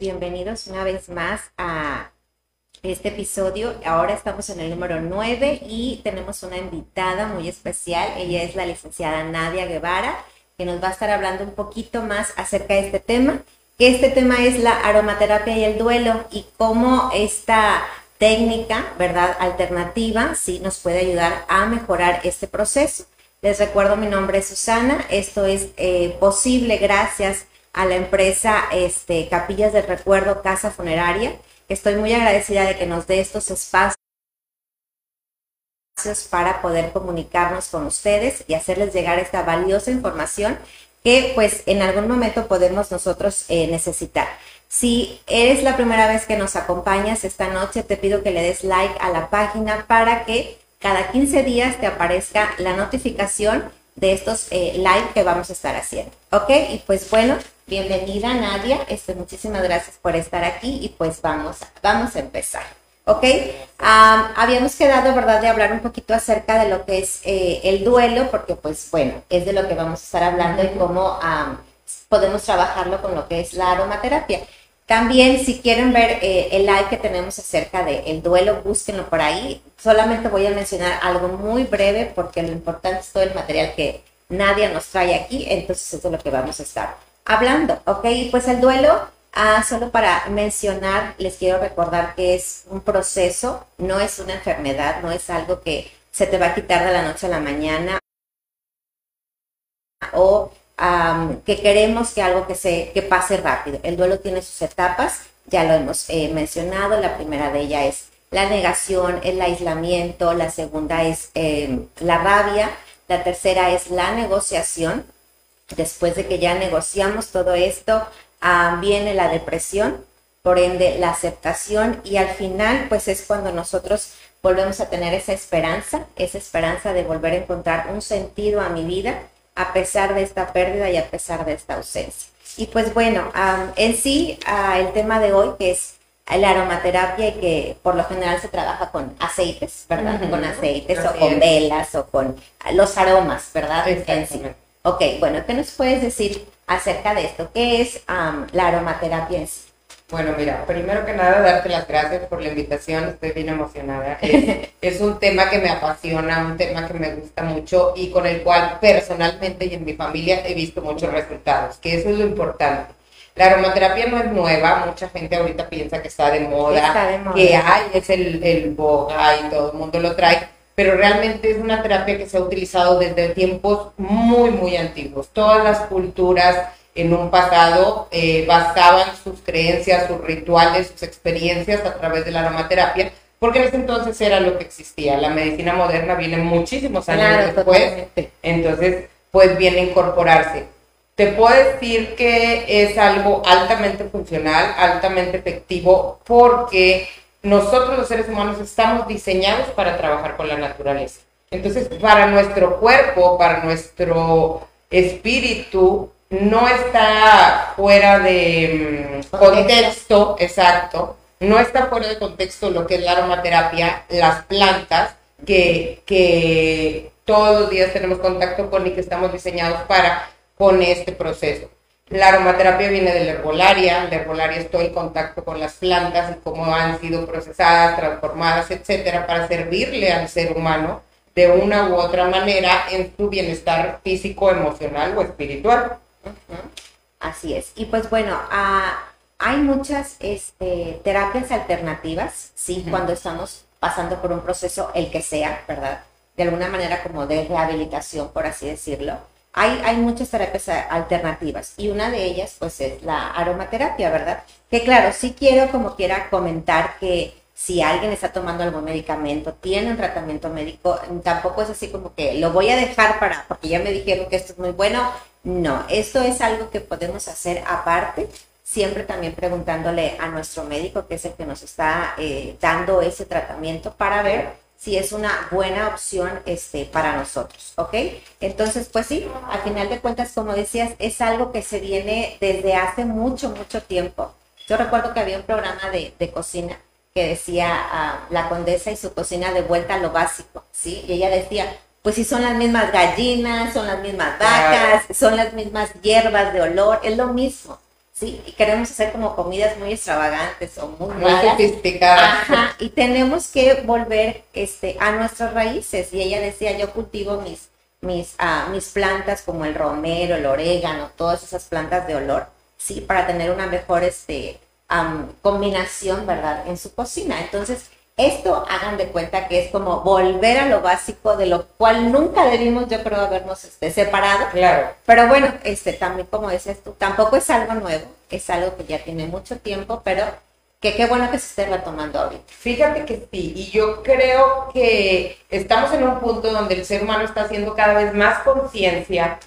bienvenidos una vez más a este episodio. Ahora estamos en el número 9 y tenemos una invitada muy especial. Ella es la licenciada Nadia Guevara, que nos va a estar hablando un poquito más acerca de este tema. Este tema es la aromaterapia y el duelo y cómo esta técnica, ¿verdad? Alternativa, sí nos puede ayudar a mejorar este proceso. Les recuerdo, mi nombre es Susana. Esto es eh, posible gracias a la empresa este, Capillas del Recuerdo Casa Funeraria. Estoy muy agradecida de que nos dé estos espacios para poder comunicarnos con ustedes y hacerles llegar esta valiosa información que pues en algún momento podemos nosotros eh, necesitar. Si eres la primera vez que nos acompañas esta noche, te pido que le des like a la página para que cada 15 días te aparezca la notificación de estos eh, live que vamos a estar haciendo. ¿Ok? Y pues bueno, bienvenida Nadia. Este, muchísimas gracias por estar aquí y pues vamos, vamos a empezar. ¿Ok? habíamos quedado, ¿verdad?, de hablar un poquito acerca de lo que es eh, el duelo, porque pues bueno, es de lo que vamos a estar hablando y cómo podemos trabajarlo con lo que es la aromaterapia. También, si quieren ver eh, el live que tenemos acerca del duelo, búsquenlo por ahí. Solamente voy a mencionar algo muy breve porque lo importante es todo el material que nadie nos trae aquí, entonces eso es lo que vamos a estar hablando, ¿ok? Pues el duelo, ah, solo para mencionar, les quiero recordar que es un proceso, no es una enfermedad, no es algo que se te va a quitar de la noche a la mañana que queremos que algo que, se, que pase rápido. El duelo tiene sus etapas, ya lo hemos eh, mencionado, la primera de ellas es la negación, el aislamiento, la segunda es em, la rabia, la tercera es la negociación. Después de que ya negociamos todo esto, viene la depresión, por ende la aceptación y al final pues es cuando nosotros volvemos a tener esa esperanza, esa esperanza de volver a encontrar un sentido a mi vida a pesar de esta pérdida y a pesar de esta ausencia. Y pues bueno, en sí, ah, el tema de hoy, que es la aromaterapia y que por lo general se trabaja con aceites, ¿verdad? Con aceites o con velas o con los aromas, ¿verdad? En sí. Ok, bueno, ¿qué nos puedes decir acerca de esto? ¿Qué es la aromaterapia en sí? Bueno, mira, primero que nada, darte las gracias por la invitación, estoy bien emocionada. Es, un tema que me apasiona, un tema que me gusta mucho y con el cual personalmente y en mi familia he visto muchos resultados, que eso es lo importante. La aromaterapia no es nueva, mucha gente ahorita piensa que está de moda, que hay, es el, el boga y todo el mundo lo trae, pero realmente es una terapia que se ha utilizado desde tiempos muy, muy antiguos. Todas las culturas en un pasado eh, basaban sus creencias, sus rituales, sus experiencias a través de la aromaterapia, porque en ese entonces era lo que existía. La medicina moderna viene muchísimos años después, entonces pues viene a incorporarse. Te puedo decir que es algo altamente funcional, altamente efectivo, porque nosotros los seres humanos estamos diseñados para trabajar con la naturaleza. Entonces, para nuestro cuerpo, para nuestro espíritu, no está fuera de mm, contexto, exacto, no está fuera de contexto lo que es la aromaterapia, las plantas que, que todos los días tenemos contacto con y que estamos diseñados para con este proceso. La aromaterapia viene de la herbolaria, la herbolaria estoy en contacto con las plantas y cómo han sido procesadas, transformadas, etcétera, para servirle al ser humano de una u otra manera en su bienestar físico, emocional o espiritual. Así es. Y pues bueno, ah, hay muchas este, terapias alternativas, sí, cuando estamos pasando por un proceso, el que sea, ¿verdad? De alguna manera como de rehabilitación, por así decirlo. Hay, hay muchas terapias alternativas y una de ellas pues es la aromaterapia, ¿verdad? Que claro, sí quiero como quiera comentar que si alguien está tomando algún medicamento, tiene un tratamiento médico, tampoco es así como que lo voy a dejar para, porque ya me dijeron que esto es muy bueno. No, esto es algo que podemos hacer aparte, siempre también preguntándole a nuestro médico, que es el que nos está eh, dando ese tratamiento para ver si es una buena opción este, para nosotros, ¿ok? Entonces, pues sí, al final de cuentas, como decías, es algo que se viene desde hace mucho, mucho tiempo. Yo recuerdo que había un programa de, de cocina que decía ah, la condesa y su cocina de vuelta a lo básico, ¿sí? Y ella decía, pues si son las mismas gallinas, son las mismas vacas, son las mismas hierbas de olor, es lo mismo, ¿sí? Y queremos hacer como comidas muy extravagantes o muy, muy sofisticadas. Ajá, y tenemos que volver este, a nuestras raíces. Y ella decía, yo cultivo mis, mis, uh, mis plantas como el romero, el orégano, todas esas plantas de olor, ¿sí? Para tener una mejor este, um, combinación, ¿verdad? En su cocina. Entonces, esto hagan de cuenta que es como volver a lo básico de lo cual nunca debimos, yo creo, habernos este, separado. Claro. Pero bueno, este, también como decías tú, tampoco es algo nuevo, es algo que ya tiene mucho tiempo, pero que qué bueno que se esté retomando ahorita. Fíjate que sí, y yo creo que estamos en un punto donde el ser humano está haciendo cada vez más conciencia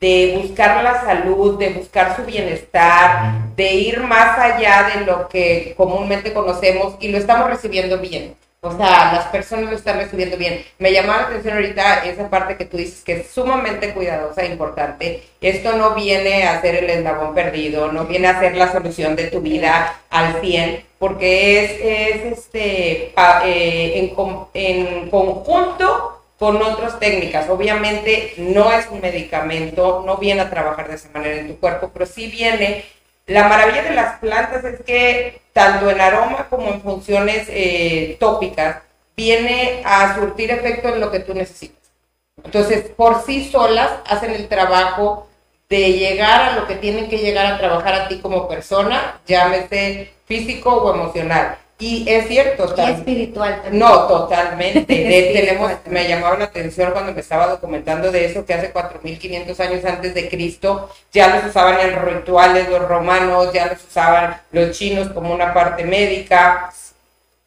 de buscar la salud, de buscar su bienestar, de ir más allá de lo que comúnmente conocemos y lo estamos recibiendo bien. O sea, las personas lo están recibiendo bien. Me llamó la atención ahorita esa parte que tú dices que es sumamente cuidadosa e importante. Esto no viene a ser el eslabón perdido, no viene a ser la solución de tu vida al 100, porque es, es este, eh, en, en conjunto con otras técnicas. Obviamente no es un medicamento, no viene a trabajar de esa manera en tu cuerpo, pero sí viene. La maravilla de las plantas es que tanto en aroma como en funciones eh, tópicas viene a surtir efecto en lo que tú necesitas. Entonces, por sí solas hacen el trabajo de llegar a lo que tienen que llegar a trabajar a ti como persona, llámese físico o emocional. Y es cierto. Y espiritual también. No, totalmente. tenemos, me llamaba la atención cuando me estaba documentando de eso, que hace 4.500 años antes de Cristo ya los usaban en rituales los romanos, ya los usaban los chinos como una parte médica.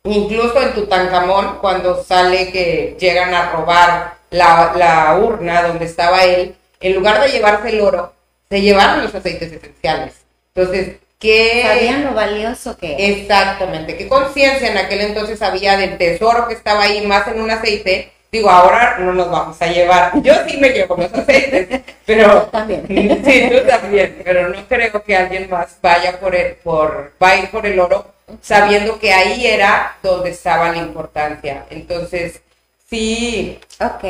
Incluso en Tutankamón, cuando sale que llegan a robar la, la urna donde estaba él, en lugar de llevarse el oro, se llevaron los aceites esenciales. Entonces, que sabían lo valioso que Exactamente, qué conciencia en aquel entonces había del tesoro que estaba ahí más en un aceite. Digo, ahora no nos vamos a llevar. Yo sí me llevo los aceites, pero también. Sí, tú también, pero no creo que alguien más vaya por el por va a ir por el oro sabiendo que ahí era donde estaba la importancia. Entonces, sí. Ok.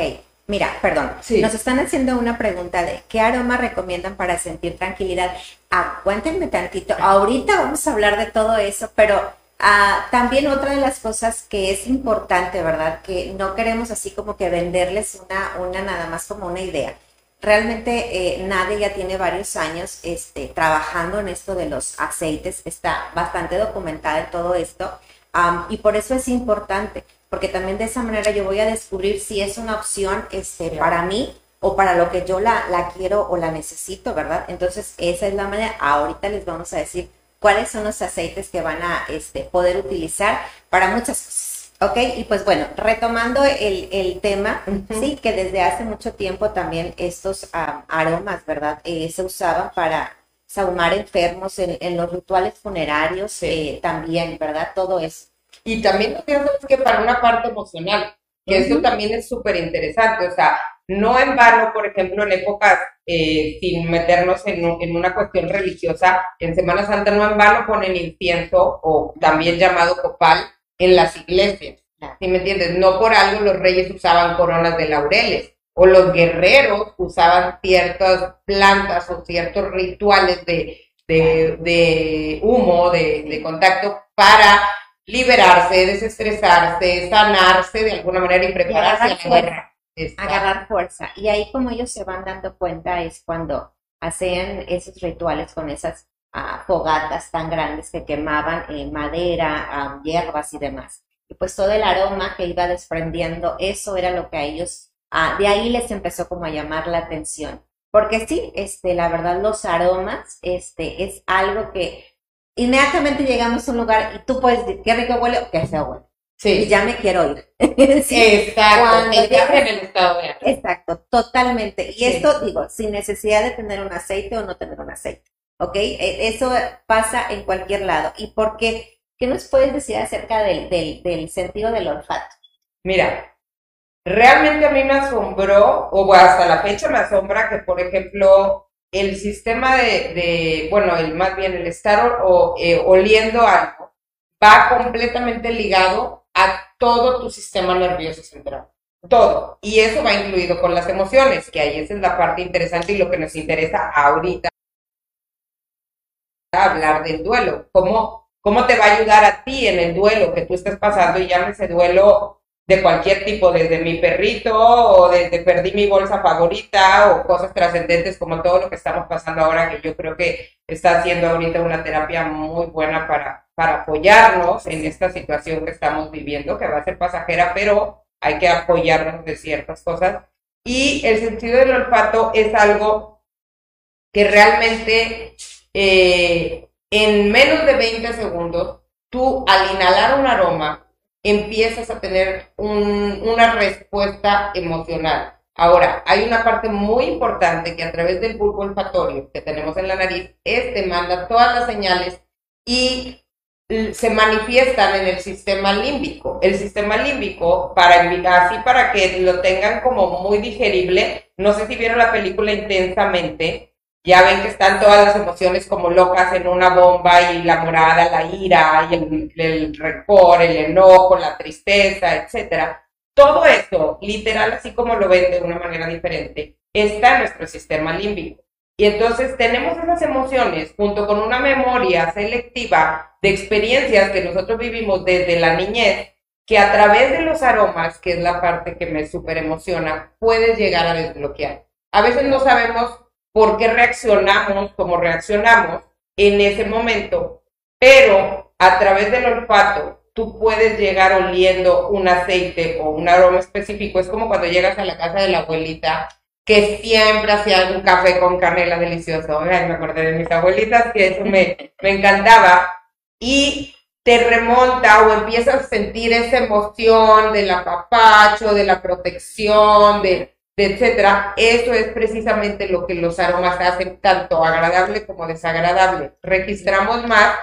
Mira, perdón, nos están haciendo una pregunta de qué aroma recomiendan para sentir tranquilidad. Aguántenme tantito, ahorita vamos a hablar de todo eso, pero ah, también otra de las cosas que es importante, ¿verdad? Que no queremos así como que venderles una, una nada más como una idea. Realmente eh, Nadie ya tiene varios años este, trabajando en esto de los aceites, está bastante documentada en todo esto y por eso es importante porque también de esa manera yo voy a descubrir si es una opción este, para mí o para lo que yo la, la quiero o la necesito, ¿verdad? Entonces, esa es la manera. Ahorita les vamos a decir cuáles son los aceites que van a este, poder utilizar para muchas cosas. ¿Ok? Y pues bueno, retomando el, el tema, sí, que desde hace mucho tiempo también estos aromas, ¿verdad? Eh, se usaban para saumar enfermos en, en los rituales funerarios eh, también, ¿verdad? Todo eso. Y también sabes que para una parte emocional, que eso también es súper interesante, o sea, no en vano, por ejemplo, en épocas eh, sin meternos en, en, una cuestión religiosa, en Semana Santa no en vano ponen incienso o también llamado copal en las iglesias. ¿Sí me entiendes? No por algo los reyes usaban coronas de laureles o los guerreros usaban ciertas plantas o ciertos rituales de, de, de humo, de, de contacto para liberarse, desestresarse, sanarse de alguna manera y prepararse a la Agarrar fuerza. Y ahí como ellos se van dando cuenta es cuando hacían esos rituales con esas ah, fogatas tan grandes que quemaban eh, madera, ah, hierbas y demás. Y pues todo el aroma que iba desprendiendo, eso era lo que a ellos, ah, de ahí les empezó como a llamar la atención. Porque sí, este, la verdad, los aromas, este, es algo que inmediatamente llegamos a un lugar y tú puedes decir, qué rico huele o qué feo huele. Sí. Y ya me quiero ir. Exacto. en el estado de Exacto, totalmente. Y esto, digo, sin necesidad de tener un aceite o no tener un aceite. ¿Ok? E, eso pasa en cualquier lado. ¿Y por qué? ¿Qué nos puedes decir acerca del, del, del sentido del olfato? Mira, realmente a mí me asombró, o hasta la fecha me asombra que, por ejemplo, el sistema de, bueno, el, más bien el estar o, eh, oliendo algo va completamente ligado a todo tu sistema nervioso central. Todo. Y eso va incluido con las emociones, que ahí esa es la parte interesante y lo que nos interesa ahorita hablar del duelo, cómo, cómo te va a ayudar a ti en el duelo que tú estés pasando y llámese duelo de cualquier tipo, desde mi perrito o desde perdí mi bolsa favorita o cosas trascendentes como todo lo que estamos pasando ahora, que yo creo que está haciendo ahorita una terapia muy buena para, para apoyarnos en esta situación que estamos viviendo, que va a ser pasajera, pero hay que apoyarnos de ciertas cosas. Y el sentido del olfato es algo que realmente eh, en menos de 20 segundos, tú al inhalar un aroma, empiezas a tener una respuesta emocional. Ahora, hay una parte muy importante que a través del bulbo olfatorio que tenemos en la nariz, este manda todas las señales y se manifiestan en el sistema límbico. El sistema límbico, para así para que lo tengan como muy digerible, no sé si vieron la película intensamente, ya ven que están todas las emociones como locas en una bomba y la morada, la ira y el, rencor, el enojo, la tristeza, etcétera. Todo eso, literal, así como lo ven de una manera diferente, está en nuestro sistema límbico. Y entonces tenemos esas emociones junto con una memoria selectiva de experiencias que nosotros vivimos desde la niñez, que a través de los aromas, que es la parte que me súper emociona, puedes llegar a desbloquear. A veces no sabemos por qué reaccionamos como reaccionamos en ese momento, pero a través del olfato tú puedes llegar oliendo un aceite o un aroma específico. Es como cuando llegas a la casa de la abuelita que siempre hacía un café con canela delicioso. Ay, me acordé de mis abuelitas que eso me, me encantaba. Y te remonta o empiezas a sentir esa emoción del apapacho, de la protección, de, etcétera, eso es precisamente lo que los aromas hacen tanto agradable como desagradable. Registramos más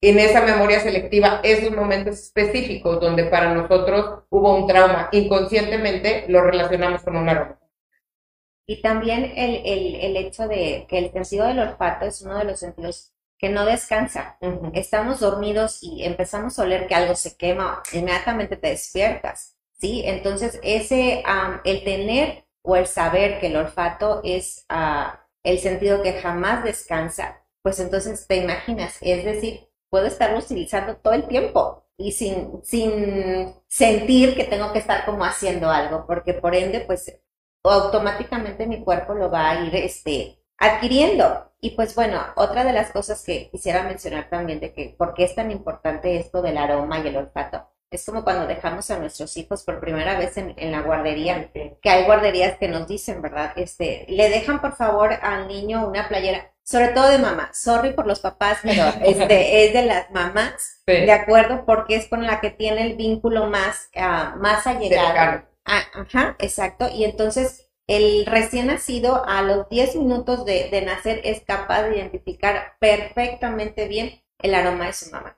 en esa memoria selectiva esos momentos específicos donde para nosotros hubo un trauma. Inconscientemente lo relacionamos con un aroma. Y también el, el, el hecho de que el sentido del olfato es uno de los sentidos que no descansa. Estamos dormidos y empezamos a oler que algo se quema, inmediatamente te despiertas. ¿sí? Entonces, ese, el tener o el saber que el olfato es ah, el sentido que jamás descansa, pues entonces te imaginas, es decir, puedo estarlo utilizando todo el tiempo y sin, sin sentir que tengo que estar como haciendo algo, porque por ende, pues automáticamente mi cuerpo lo va a ir este, adquiriendo. Y pues bueno, otra de las cosas que quisiera mencionar también de que por qué es tan importante esto del aroma y el olfato, es como cuando dejamos a nuestros hijos por primera vez en, la guardería, que hay guarderías que nos dicen, ¿verdad? Este, le dejan por favor al niño una playera, sobre todo de mamá. Sorry por los papás, pero este es de las mamás, ¿de acuerdo? Porque es con la que tiene el vínculo más, uh, más allegado. Ah, ajá, exacto. Y entonces el recién nacido a los 10 minutos de, de nacer es capaz de identificar perfectamente bien el aroma de su mamá.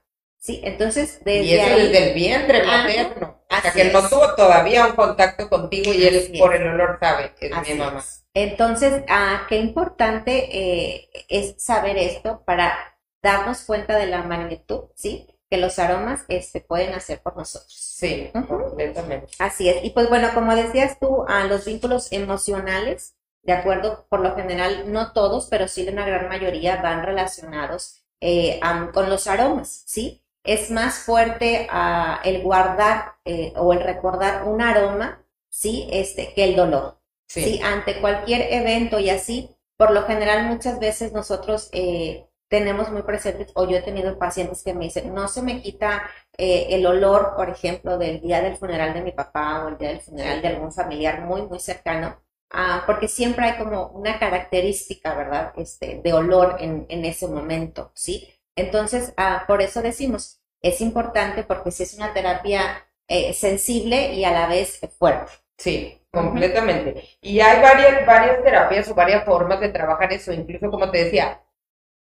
Sí, entonces desde Y eso desde el vientre materno. hasta que no tuvo todavía un contacto contigo y él por el olor sabe que es mi mamá. Entonces, ah, qué importante eh, es saber esto para darnos cuenta de la magnitud, ¿sí? Que los aromas se este, pueden hacer por nosotros. Sí, completamente. Así es. Y pues bueno, como decías tú, a los vínculos emocionales, de acuerdo, por lo general, no todos, pero sí una gran mayoría van relacionados eh, con los aromas, ¿sí? Es más fuerte ah, el guardar eh, o el recordar un aroma, ¿sí? Este, que el dolor. Sí. Ante cualquier evento y así, por lo general muchas veces nosotros eh, tenemos muy presentes, o yo he tenido pacientes que me dicen, no se me quita eh, el olor, por ejemplo, del día del funeral de mi papá o el día del funeral de algún familiar muy, muy cercano, ah, porque siempre hay como una característica, ¿verdad? Este, de olor en, en ese momento, ¿sí? Entonces, ah, por eso decimos, es importante porque si es una terapia eh, sensible y a la vez fuerte. Sí, completamente. Y hay varias, varias terapias o varias formas de trabajar eso, incluso como te decía,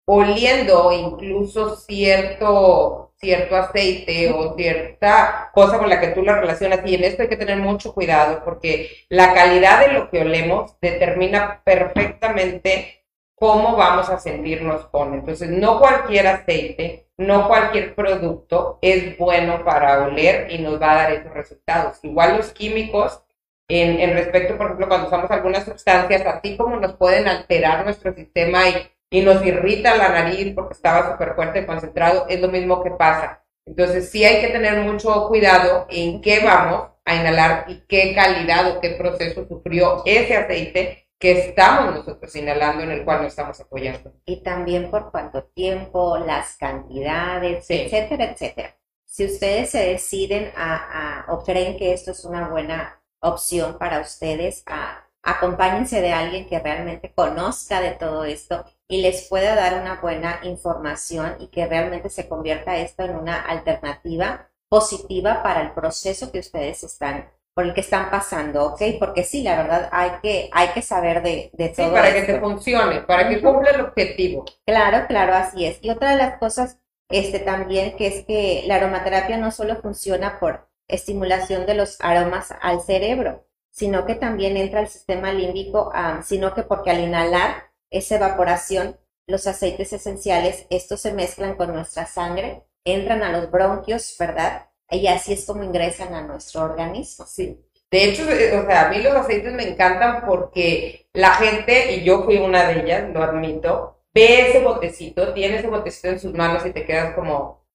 oliendo incluso cierto, cierto aceite o cierta cosa con la que tú la relacionas. Y en esto hay que tener mucho cuidado porque la calidad de lo que olemos determina perfectamente cómo vamos a sentirnos con. Entonces, no cualquier aceite, no cualquier producto es bueno para oler y nos va a dar esos resultados. Igual los químicos, en, respecto, por ejemplo, cuando usamos algunas sustancias, así como nos pueden alterar nuestro sistema y, y nos irrita la nariz porque estaba súper fuerte y concentrado, es lo mismo que pasa. Entonces sí hay que tener mucho cuidado en qué vamos a inhalar y qué calidad o qué proceso sufrió ese aceite que estamos nosotros inhalando en el cual nos estamos apoyando. Y también por cuánto tiempo, las cantidades, etcétera, etcétera. Si ustedes se deciden a, o creen que esto es una buena opción para ustedes, a, acompáñense de alguien que realmente conozca de todo esto y les pueda dar una buena información y que realmente se convierta esto en una alternativa positiva para el proceso que ustedes están por el que están pasando, ¿ok? Porque sí, la verdad, hay que, hay que saber de, de todo. Sí, para que te funcione, para que cumpla el objetivo. Claro, claro, así es. Y otra de las cosas este, también que es que la aromaterapia no solo funciona por estimulación de los aromas al cerebro, sino que también entra al sistema límbico, sino que porque al inhalar esa evaporación, los aceites esenciales, estos se mezclan con nuestra sangre, entran a los bronquios, ¿verdad? Y así es como ingresan a nuestro organismo. Sí. De hecho, eh, o sea, a mí los aceites me encantan porque la gente, y yo fui una de ellas, lo admito, ve ese botecito, tiene ese botecito en sus manos y te quedas como,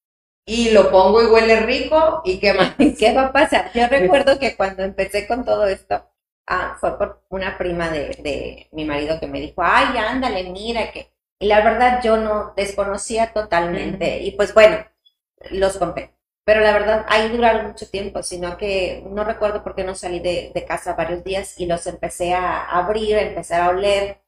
y lo pongo y huele rico, ¿y qué más? ¿Qué va a pasar? Yo recuerdo que cuando empecé con todo esto, ah, fue por una prima de, de mi marido que me dijo, ay, ándale, mira que... Y la verdad yo no desconocía totalmente. Y pues bueno, los compré. Pero la verdad, ahí duraron mucho tiempo, sino que no recuerdo por qué no salí de, casa varios días y los empecé a abrir, empecé a oler.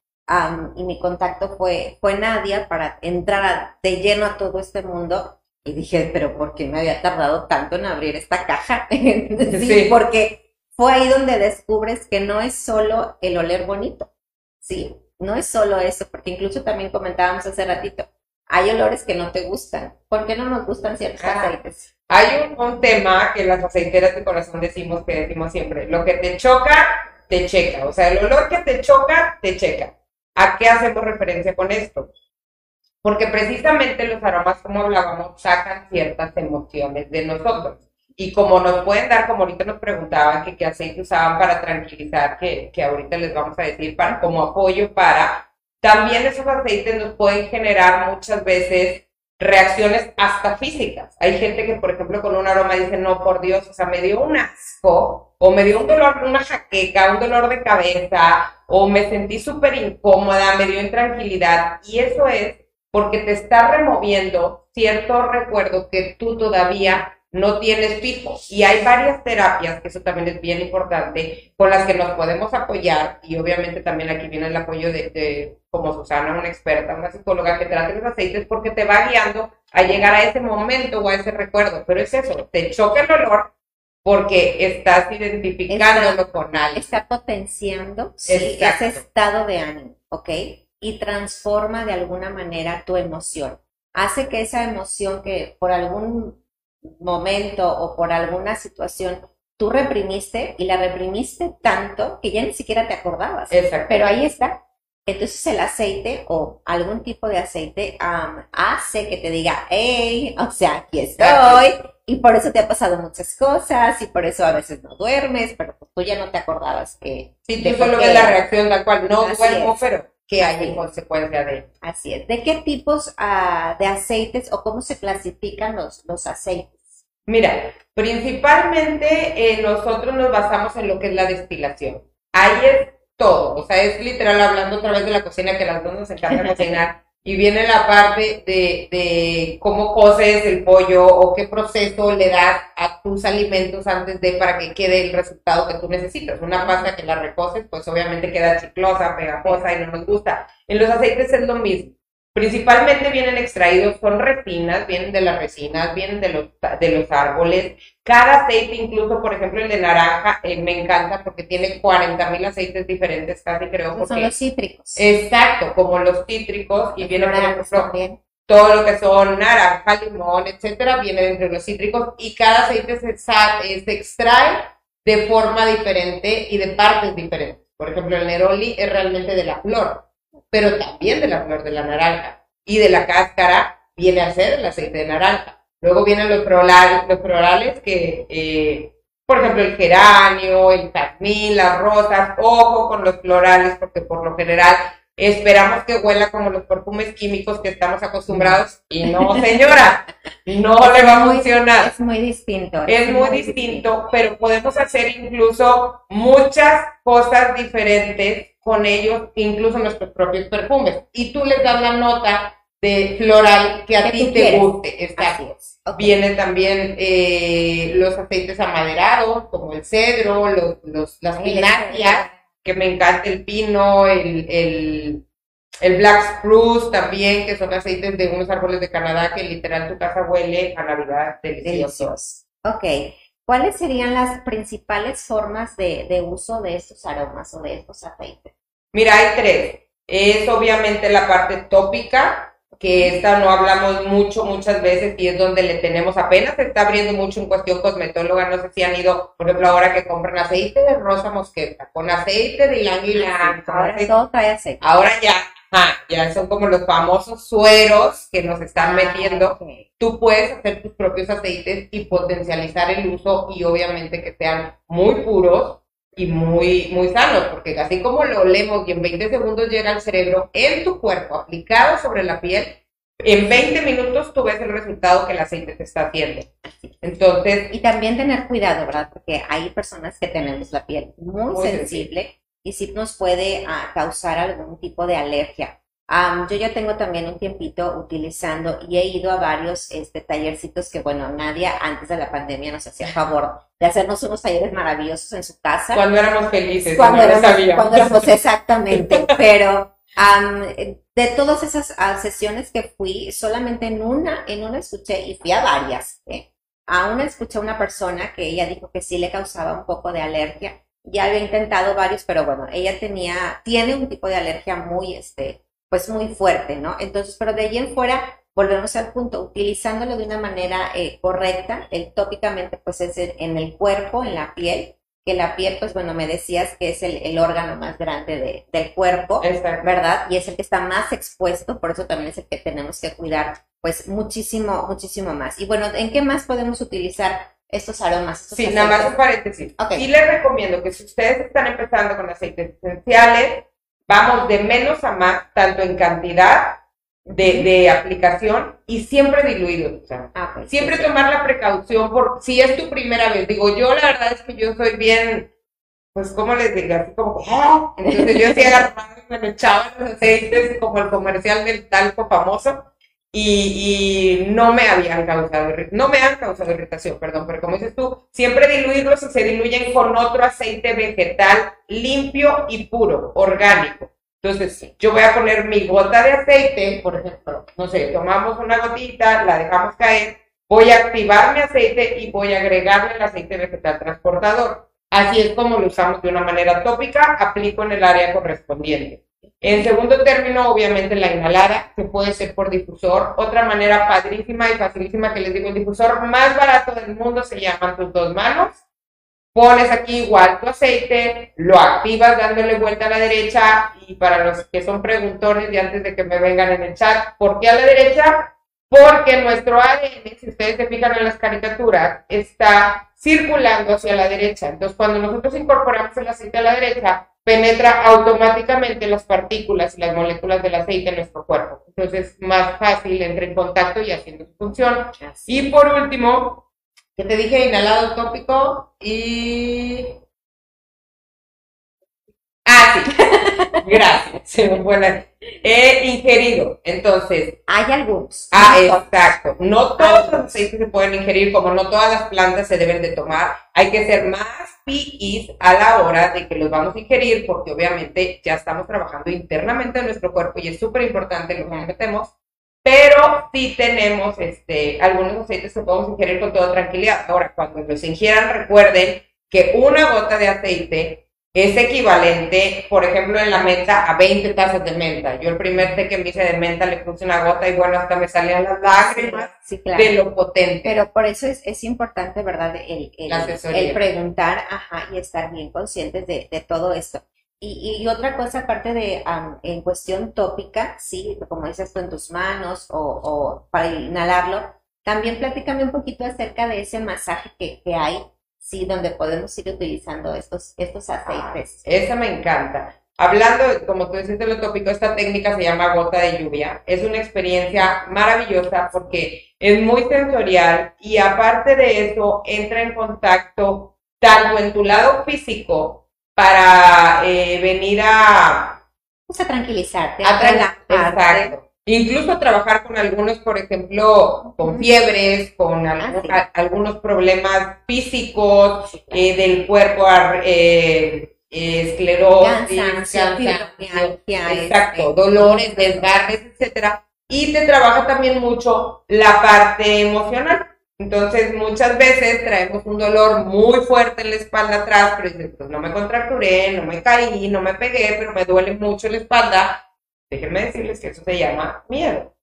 y mi contacto fue, fue Nadia para entrar de lleno a todo este mundo. Y dije, pero ¿por qué me había tardado tanto en abrir esta caja? sí, porque fue ahí donde descubres que no es solo el oler bonito, sí, no es solo eso, porque incluso también comentábamos hace ratito, hay olores que no te gustan. ¿Por qué no nos gustan ciertos ah, aceites? Hay un, tema que las aceiteras de corazón decimos que decimos siempre, lo que te choca, te checa. O sea, el olor que te choca, te checa. ¿A qué hacemos referencia con esto? Porque precisamente los aromas, como hablábamos, sacan ciertas emociones de nosotros. Y como nos pueden dar, como ahorita nos preguntaban qué aceite usaban para tranquilizar, que, que ahorita les vamos a decir, para, como apoyo para también esos aceites nos pueden generar muchas veces reacciones hasta físicas. Hay gente que, por ejemplo, con un aroma dice, no, por Dios, o sea, me dio un asco, o me dio un dolor, una jaqueca, un dolor de cabeza, o me sentí súper incómoda, me dio intranquilidad. Y eso es porque te está removiendo cierto recuerdo que tú todavía no tienes fijo. Y hay varias terapias, que eso también es bien importante, con las que nos podemos apoyar. Y obviamente también aquí viene el apoyo de, como Susana, una experta, una psicóloga que trate los aceites porque te va guiando a llegar a ese momento o a ese recuerdo. Pero es eso, te choca el olor porque estás identificándolo con algo. Está potenciando ese estado de ánimo, ¿ok? Y transforma de alguna manera tu emoción. Hace que esa emoción que por algún momento o por alguna situación tú reprimiste y la reprimiste tanto que ya ni siquiera te acordabas. Pero ahí está. Entonces el aceite o algún tipo de aceite hace que te diga, hey, o sea, aquí estoy. Y por eso te ha pasado muchas cosas y por eso a veces no duermes, pero pues tú ya no te acordabas que... Sí, tú solo ves la reacción tal cual, no duermo, pero que hay en consecuencia de... Así es. ¿De qué tipos ah, de aceites o cómo se clasifican los, los aceites? Mira, principalmente eh, nosotros nos basamos en lo que es la destilación. Ahí es todo, o sea, es literal hablando otra vez de la cocina que las dos nos encantan cocinar. Y viene la parte de, de cómo coces el pollo o qué proceso le das a tus alimentos antes de para que quede el resultado que tú necesitas. Una pasta que la recoces, pues obviamente queda chiclosa, pegajosa y no nos gusta. En los aceites es lo mismo. Principalmente vienen extraídos, son resinas, vienen de las resinas, vienen de los, de los árboles. Cada aceite, incluso por ejemplo el de naranja, eh, me encanta porque tiene 40 mil aceites diferentes, casi creo. Porque, son los cítricos. Exacto, como los cítricos, y viene por todo lo que son naranja, limón, etcétera, viene dentro de los cítricos, y cada aceite se, se extrae de forma diferente y de partes diferentes. Por ejemplo, el neroli es realmente de la flor pero también de la flor de la naranja. Y de la cáscara viene a ser el aceite de naranja. Luego vienen los florales, los florales que, eh, por ejemplo, el geranio, el jazmín, las rosas, ojo con los florales, porque por lo general esperamos que huela como los perfumes químicos que estamos acostumbrados y no, señora, no le va a funcionar. Es muy distinto. Es, muy, distinto, pero podemos hacer incluso muchas cosas diferentes con ellos, incluso nuestros propios perfumes. Y tú les das la nota de floral que a ti te guste. Está. Vienen también eh, los aceites amaderados, como el cedro, los, los las pinacias que me encanta el pino, el, el, el Black Spruce también, que son aceites de unos árboles de Canadá que literal tu casa huele a Navidad delicioso. Ok. ¿Cuáles serían las principales formas de, de uso de estos aromas o de estos aceites? Mira, hay tres. Es obviamente la parte tópica, que esta no hablamos mucho, muchas veces, y es donde le tenemos, apenas se está abriendo mucho en cuestión cosmetóloga, no sé si han ido, por ejemplo, ahora que compran aceite de rosa mosqueta, con aceite de ylang ylang, ahora todo trae aceite. Ahora ya, ya son como los famosos sueros que nos están ah, metiendo. Tú puedes hacer tus propios aceites y potencializar el uso y obviamente que sean muy puros y muy, muy sanos, porque así como lo olemos y en 20 segundos llega al cerebro, en tu cuerpo, aplicado sobre la piel, en 20 minutos tú ves el resultado que el aceite te está haciendo. Entonces... Y también tener cuidado, ¿verdad? Porque hay personas que tenemos la piel muy, sensible, y sí nos puede ah, causar algún tipo de alergia yo ya tengo también un tiempito utilizando y he ido a varios este, tallercitos que, bueno, nadie antes de la pandemia nos hacía favor de hacernos unos talleres maravillosos en su casa. Cuando éramos felices. Cuando, éramos, cuando éramos, exactamente. Pero de todas esas ah, sesiones que fui, solamente en una, en una escuché, y fui a varias, ¿eh? a una escuché a una persona que ella dijo que sí le causaba un poco de alergia. Ya había intentado varios, pero bueno, ella tenía, tiene un tipo de alergia muy, este, pues muy fuerte, ¿no? Entonces, pero de ahí en fuera, volvemos al punto, utilizándolo de una manera eh, correcta, el tópicamente pues es en el cuerpo, en la piel, que la piel, pues bueno, me decías que es el, órgano más grande del cuerpo, ¿verdad? Y es el que está más expuesto, por eso también es el que tenemos que cuidar, pues muchísimo, muchísimo más. Y bueno, ¿en qué más podemos utilizar estos aromas? sí, nada más un paréntesis. Y les recomiendo que si ustedes están empezando con aceites esenciales, Vamos de menos a más, tanto en cantidad de, aplicación y siempre diluido. Ah, pues, siempre tomar la precaución por si es tu primera vez. Digo, yo la verdad es que yo soy bien, pues, ¿cómo les digo? Así como, ¡ah! entonces yo sí agarraba y me lo echaba los aceites como el comercial del talco famoso y, no me habían causado, no me han causado irritación, perdón, pero como dices tú, siempre diluirlos y se diluyen con otro aceite vegetal limpio y puro, orgánico. Entonces, yo voy a poner mi gota de aceite, por ejemplo, no sé, tomamos una gotita, la dejamos caer, voy a activar mi aceite y voy a agregarle el aceite vegetal transportador. Así es como lo usamos de una manera tópica, aplico en el área correspondiente. En segundo término, obviamente la inhalada, que puede ser por difusor. Otra manera padrísima y facilísima que les digo, el difusor más barato del mundo se llama tus dos manos. Pones aquí igual tu aceite, lo activas dándole vuelta a la derecha y para los que son preguntones y antes de que me vengan en el chat, ¿por qué a la derecha? Porque nuestro ADN, si ustedes se fijan en las caricaturas, está circulando hacia la derecha. Entonces, cuando nosotros incorporamos el aceite a la derecha, penetra automáticamente las partículas y las moléculas del aceite en nuestro cuerpo. Entonces, más fácil entra en contacto y haciendo su función. Y por último, que te dije inhalado tópico y... Ah, sí. Gracias. Buena. He ingerido. Entonces. Hay algunos. Ah, exacto. No todos los aceites se pueden ingerir, como no todas las plantas se deben de tomar. Hay que ser más piquis a la hora de que los vamos a ingerir, porque obviamente ya estamos trabajando internamente en nuestro cuerpo y es súper importante lo que metemos. Pero sí tenemos este, algunos aceites que podemos ingerir con toda tranquilidad. Ahora, cuando los ingieran, recuerden que una gota de aceite es equivalente, por ejemplo, en la menta a 20 tazas de menta. Yo el primer té que me hice de menta le puse una gota y bueno, hasta me salían las lágrimas de lo potente. Pero por eso es, es importante, ¿verdad? El, el, preguntar, ajá, y estar bien conscientes de, de todo esto. Y, y, otra cosa, aparte de en cuestión tópica, sí, como dices tú en tus manos o, o para inhalarlo, también platícame un poquito acerca de ese masaje que, que hay Sí, donde podemos ir utilizando estos, estos aceites. esa me encanta. hablando, como tú decís de lo tópico, esta técnica se llama gota de lluvia. Es una experiencia maravillosa porque es muy sensorial y aparte de eso entra en contacto tanto en tu lado físico para eh, venir a... Pues a tranquilizarte, a, Exacto. Incluso trabajar con algunos, por ejemplo, con fiebres, con ah, algunos, problemas físicos eh, del cuerpo, eh, esclerosis, exacto, este, dolores, desgarres, etcétera. Y te trabaja también mucho la parte emocional. Entonces, muchas veces traemos un dolor muy fuerte en la espalda atrás, pero dices, pues no me contracturé, no me caí, no me pegué, pero me duele mucho la espalda Déjenme decirles que eso se llama miedo.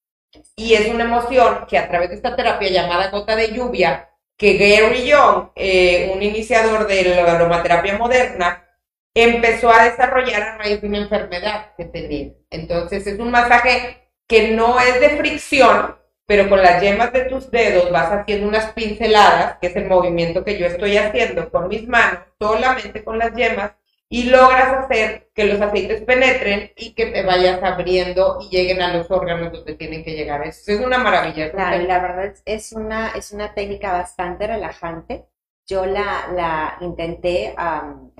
Y es una emoción que a través de esta terapia llamada gota de lluvia, que Gary Young, eh, un iniciador de la aromaterapia moderna, empezó a desarrollar a raíz de una enfermedad que tenía. Entonces es un masaje que no es de fricción, pero con las yemas de tus dedos vas haciendo unas pinceladas, que es el movimiento que yo estoy haciendo con mis manos, solamente con las yemas, y logras hacer que los aceites penetren y que te vayas abriendo y lleguen a los órganos donde tienen que llegar. Es, es una maravilla. Claro, la verdad es una, es una técnica bastante relajante. Yo la, la intenté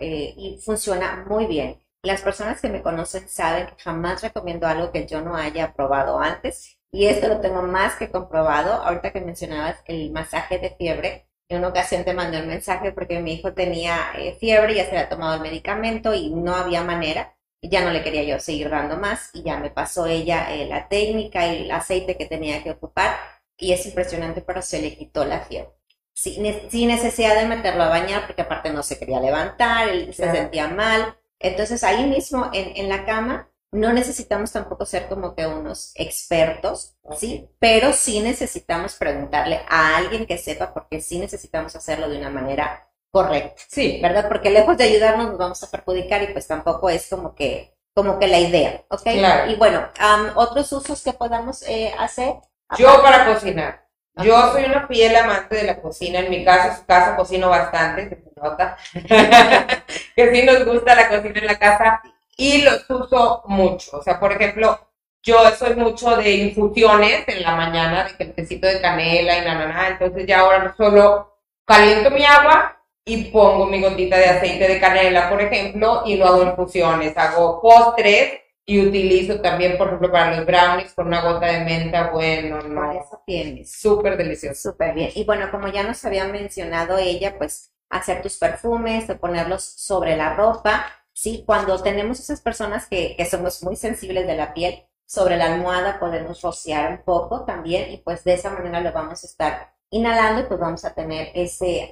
eh, y funciona muy bien. Las personas que me conocen saben que jamás recomiendo algo que yo no haya probado antes y esto lo tengo más que comprobado. Ahorita que mencionabas el masaje de fiebre, en una ocasión te mandé un mensaje porque mi hijo tenía eh, fiebre, ya se había tomado el medicamento y no había manera. Ya no le quería yo seguir dando más y ya me pasó ella eh, la técnica y el aceite que tenía que ocupar y es impresionante, pero se le quitó la fiebre. Sin, necesidad de meterlo a bañar porque aparte no se quería levantar, él se sentía mal. Entonces ahí mismo en, en la cama no necesitamos tampoco ser como que unos expertos, ¿sí? Pero sí necesitamos preguntarle a alguien que sepa porque sí necesitamos hacerlo de una manera correcta. Sí. ¿Verdad? Porque lejos de ayudarnos nos vamos a perjudicar y pues tampoco es como que, como que la idea, ¿ok? Y bueno, otros usos que podamos eh, hacer. Yo para cocinar. Yo soy una fiel amante de la cocina. En mi casa, su casa cocino bastante, se nota. que sí nos gusta la cocina en la casa y los uso mucho. O sea, por ejemplo, yo soy mucho de infusiones en la mañana, de que necesito de canela y nada, nada. Entonces ya ahora solo caliento mi agua y pongo mi gotita de aceite de canela, por ejemplo, y lo hago infusiones. Hago postres y utilizo también, por ejemplo, para los brownies con una gota de menta, bueno, no. eso tienes. Súper delicioso. Súper bien. Y bueno, como ya nos había mencionado ella, pues hacer tus perfumes, ponerlos sobre la ropa ¿sí? Cuando tenemos esas personas que, somos muy sensibles de la piel, sobre la almohada podemos rociar un poco también y pues de esa manera lo vamos a estar inhalando y pues vamos a tener ese,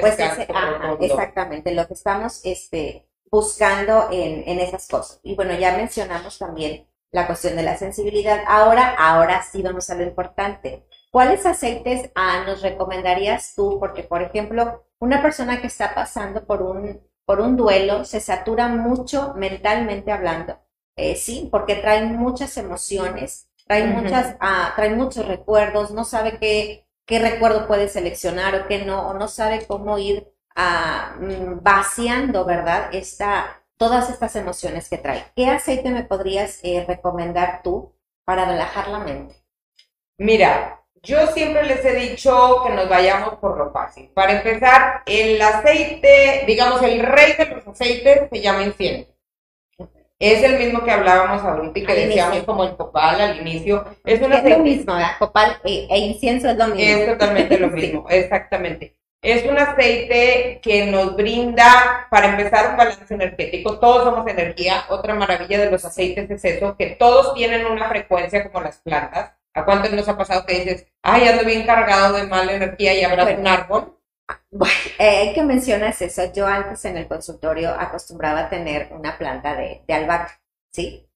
pues exactamente, lo que estamos este, buscando en, en esas cosas. Y bueno, ya mencionamos también la cuestión de la sensibilidad. Ahora, ahora sí vamos a lo importante. ¿Cuáles aceites ah, nos recomendarías tú? Porque, por ejemplo, una persona que está pasando por un por un duelo, se satura mucho mentalmente hablando, eh, sí, porque trae muchas emociones, trae, muchas, ah, muchos recuerdos, no sabe qué, qué recuerdo puede seleccionar o qué no, o no sabe cómo ir ah, mm, vaciando, ¿verdad? Esta, todas estas emociones que trae. ¿Qué aceite me podrías eh, recomendar tú para relajar la mente? Mira, yo siempre les he dicho que nos vayamos por lo fácil. Para empezar, el aceite, digamos, el rey de los aceites se llama incienso. Es el mismo que hablábamos ahorita y que decíamos como el copal al inicio. Es, un aceite, lo mismo, ¿verdad? Copal e, e, incienso es lo mismo. Es totalmente lo mismo, exactamente. Es un aceite que nos brinda, para empezar, un balance energético. Todos somos energía. Otra maravilla de los aceites es eso, que todos tienen una frecuencia como las plantas ¿A cuántos nos ha pasado que dices, ay, ando bien cargado de mala energía y habrá un árbol? Bueno, eh, que mencionas eso, yo antes en el consultorio acostumbraba a tener una planta de, de albahaca, ¿sí?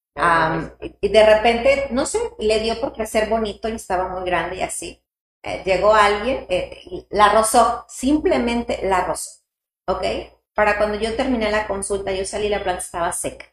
y de repente, no sé, le dio por crecer bonito y estaba muy grande y así. Eh, llegó alguien, eh, la rozó, simplemente la rozó, ¿ok? Para cuando yo terminé la consulta, yo salí la planta estaba seca,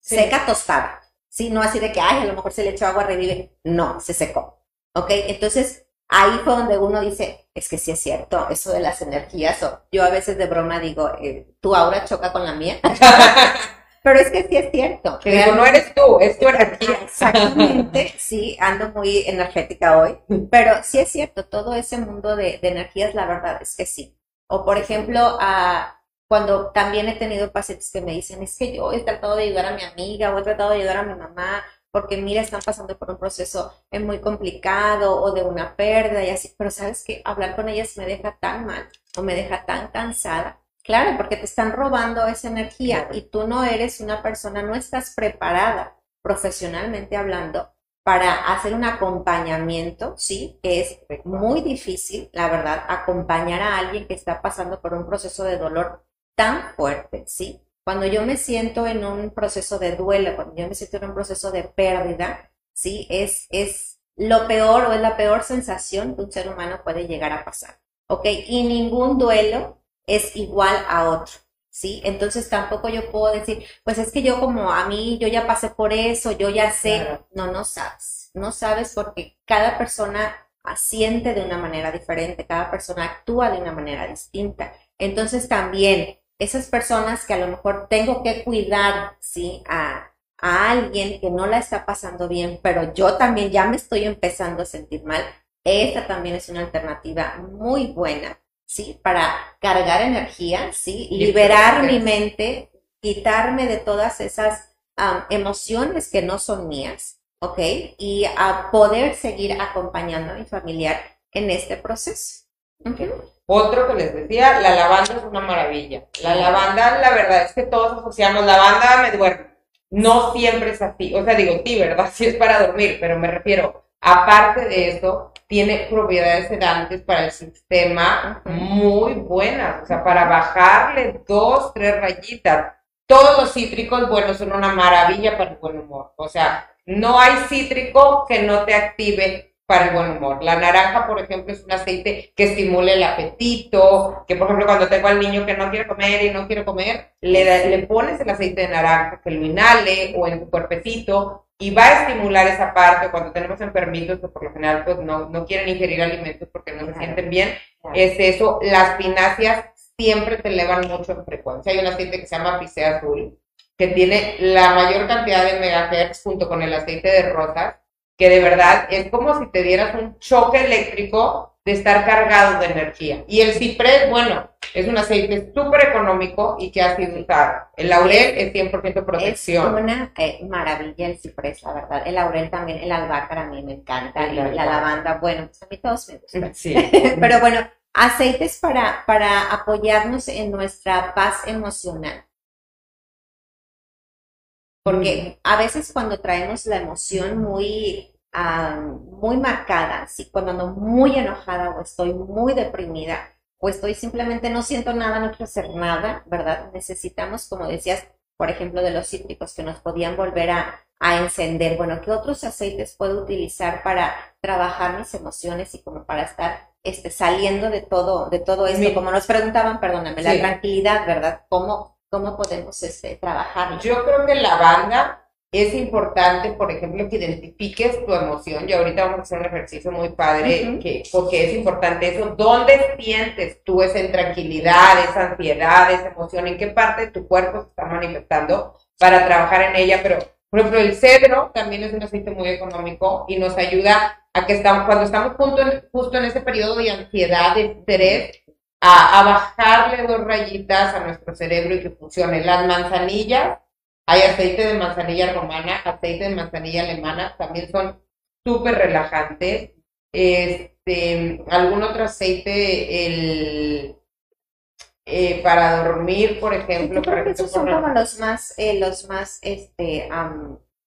seca tostada. ¿Sí? No así de que, ay, a lo mejor se le echó agua, revive. No, se secó. ¿Ok? Entonces, ahí fue donde uno dice, es que sí es cierto, eso de las energías, o yo a veces de broma digo, eh, tu aura choca con la mía. Pero es que sí es cierto. Que digo, no eres tú, es tu energía. Exactamente, sí, ando muy energética hoy, pero sí es cierto, todo ese mundo de, de energías, la verdad es que sí. O por ejemplo, a, cuando también he tenido pacientes que me dicen, es que yo he tratado de ayudar a mi amiga o he tratado de ayudar a mi mamá, porque mira, están pasando por un proceso eh, muy complicado o de una pérdida y así, pero sabes que hablar con ellas me deja tan mal o me deja tan cansada. Claro, porque te están robando esa energía y tú no eres una persona, no estás preparada profesionalmente hablando para hacer un acompañamiento, ¿sí? Que es muy difícil, la verdad, acompañar a alguien que está pasando por un proceso de dolor tan fuerte, ¿sí? Cuando yo me siento en un proceso de duelo, cuando yo me siento en un proceso de pérdida, ¿sí? Es, es lo peor o es la peor sensación que un ser humano puede llegar a pasar, ¿ok? Y ningún duelo es igual a otro, ¿sí? Entonces tampoco yo puedo decir, pues es que yo como a mí, yo ya pasé por eso, yo ya sé, no, no sabes, no sabes porque cada persona asiente de una manera diferente, cada persona actúa de una manera distinta. Entonces también esas personas que a lo mejor tengo que cuidar, ¿sí? A, a alguien que no la está pasando bien, pero yo también ya me estoy empezando a sentir mal, esta también es una alternativa muy buena ¿sí? Para cargar energía, ¿sí? Liberar mi mente, quitarme de todas esas emociones que no son mías, ¿ok? Y a poder seguir acompañando a mi familiar en este proceso. Otro que les decía, la lavanda es una maravilla. La lavanda, la verdad es que todos asociamos, lavanda me duerme. No siempre es así. O sea, digo, sí, ¿verdad? Sí es para dormir, pero me refiero, aparte de eso, tiene propiedades sedantes para el sistema muy buenas, o sea, para bajarle dos, tres rayitas. Todos los cítricos, bueno, son una maravilla para el buen humor. O sea, no hay cítrico que no te active para el buen humor. La naranja, por ejemplo, es un aceite que estimula el apetito, que por ejemplo cuando tengo al niño que no quiere comer y no quiere comer, le, le pones el aceite de naranja que lo inhale o en tu cuerpecito y va a estimular esa parte. Cuando tenemos enfermitos que por lo general pues no, no quieren ingerir alimentos porque no se sienten bien, es eso, las pináceas siempre te elevan mucho en frecuencia. Hay un aceite que se llama Picea Azul, que tiene la mayor cantidad de megahertz junto con el aceite de rosas, que de verdad es como si te dieras un choque eléctrico de estar cargado de energía. Y el ciprés, bueno, es un aceite súper económico y que ha sido usado. El laurel es 100% protección. Es una eh, maravilla el ciprés, la verdad. El laurel también, el albahaca a mí me encanta. Y la lavanda, bueno, pues a mí todos me gustan. Sí. Pero bueno, aceites para, para apoyarnos en nuestra paz emocional. Porque a veces cuando traemos la emoción muy muy marcada, si cuando ando muy enojada o estoy muy deprimida o estoy simplemente no siento nada, no quiero hacer nada, ¿verdad? Necesitamos, como decías, por ejemplo, de los cítricos que nos podían volver a, encender. Bueno, ¿qué otros aceites puedo utilizar para trabajar mis emociones y como para estar este, saliendo de todo, de todo esto? Como nos preguntaban, perdóname, la tranquilidad, ¿verdad? ¿Cómo, cómo podemos este, trabajar? Yo creo que la banda es importante, por ejemplo, que identifiques tu emoción. Y ahorita vamos a hacer un ejercicio muy padre, que, porque es importante eso. ¿Dónde sientes tú esa intranquilidad, esa ansiedad, esa emoción? ¿En qué parte de tu cuerpo se está manifestando para trabajar en ella? Pero, por ejemplo, el cedro también es un aceite muy económico y nos ayuda a que estamos, cuando estamos justo en, justo en ese periodo de ansiedad, de estrés, a, a bajarle dos rayitas a nuestro cerebro y que funcione. Las manzanillas hay aceite de manzanilla romana, aceite de manzanilla alemana, también son súper relajantes. Este, algún otro aceite, el eh, para dormir, por ejemplo. creo que esos son como los más, eh, los más, este,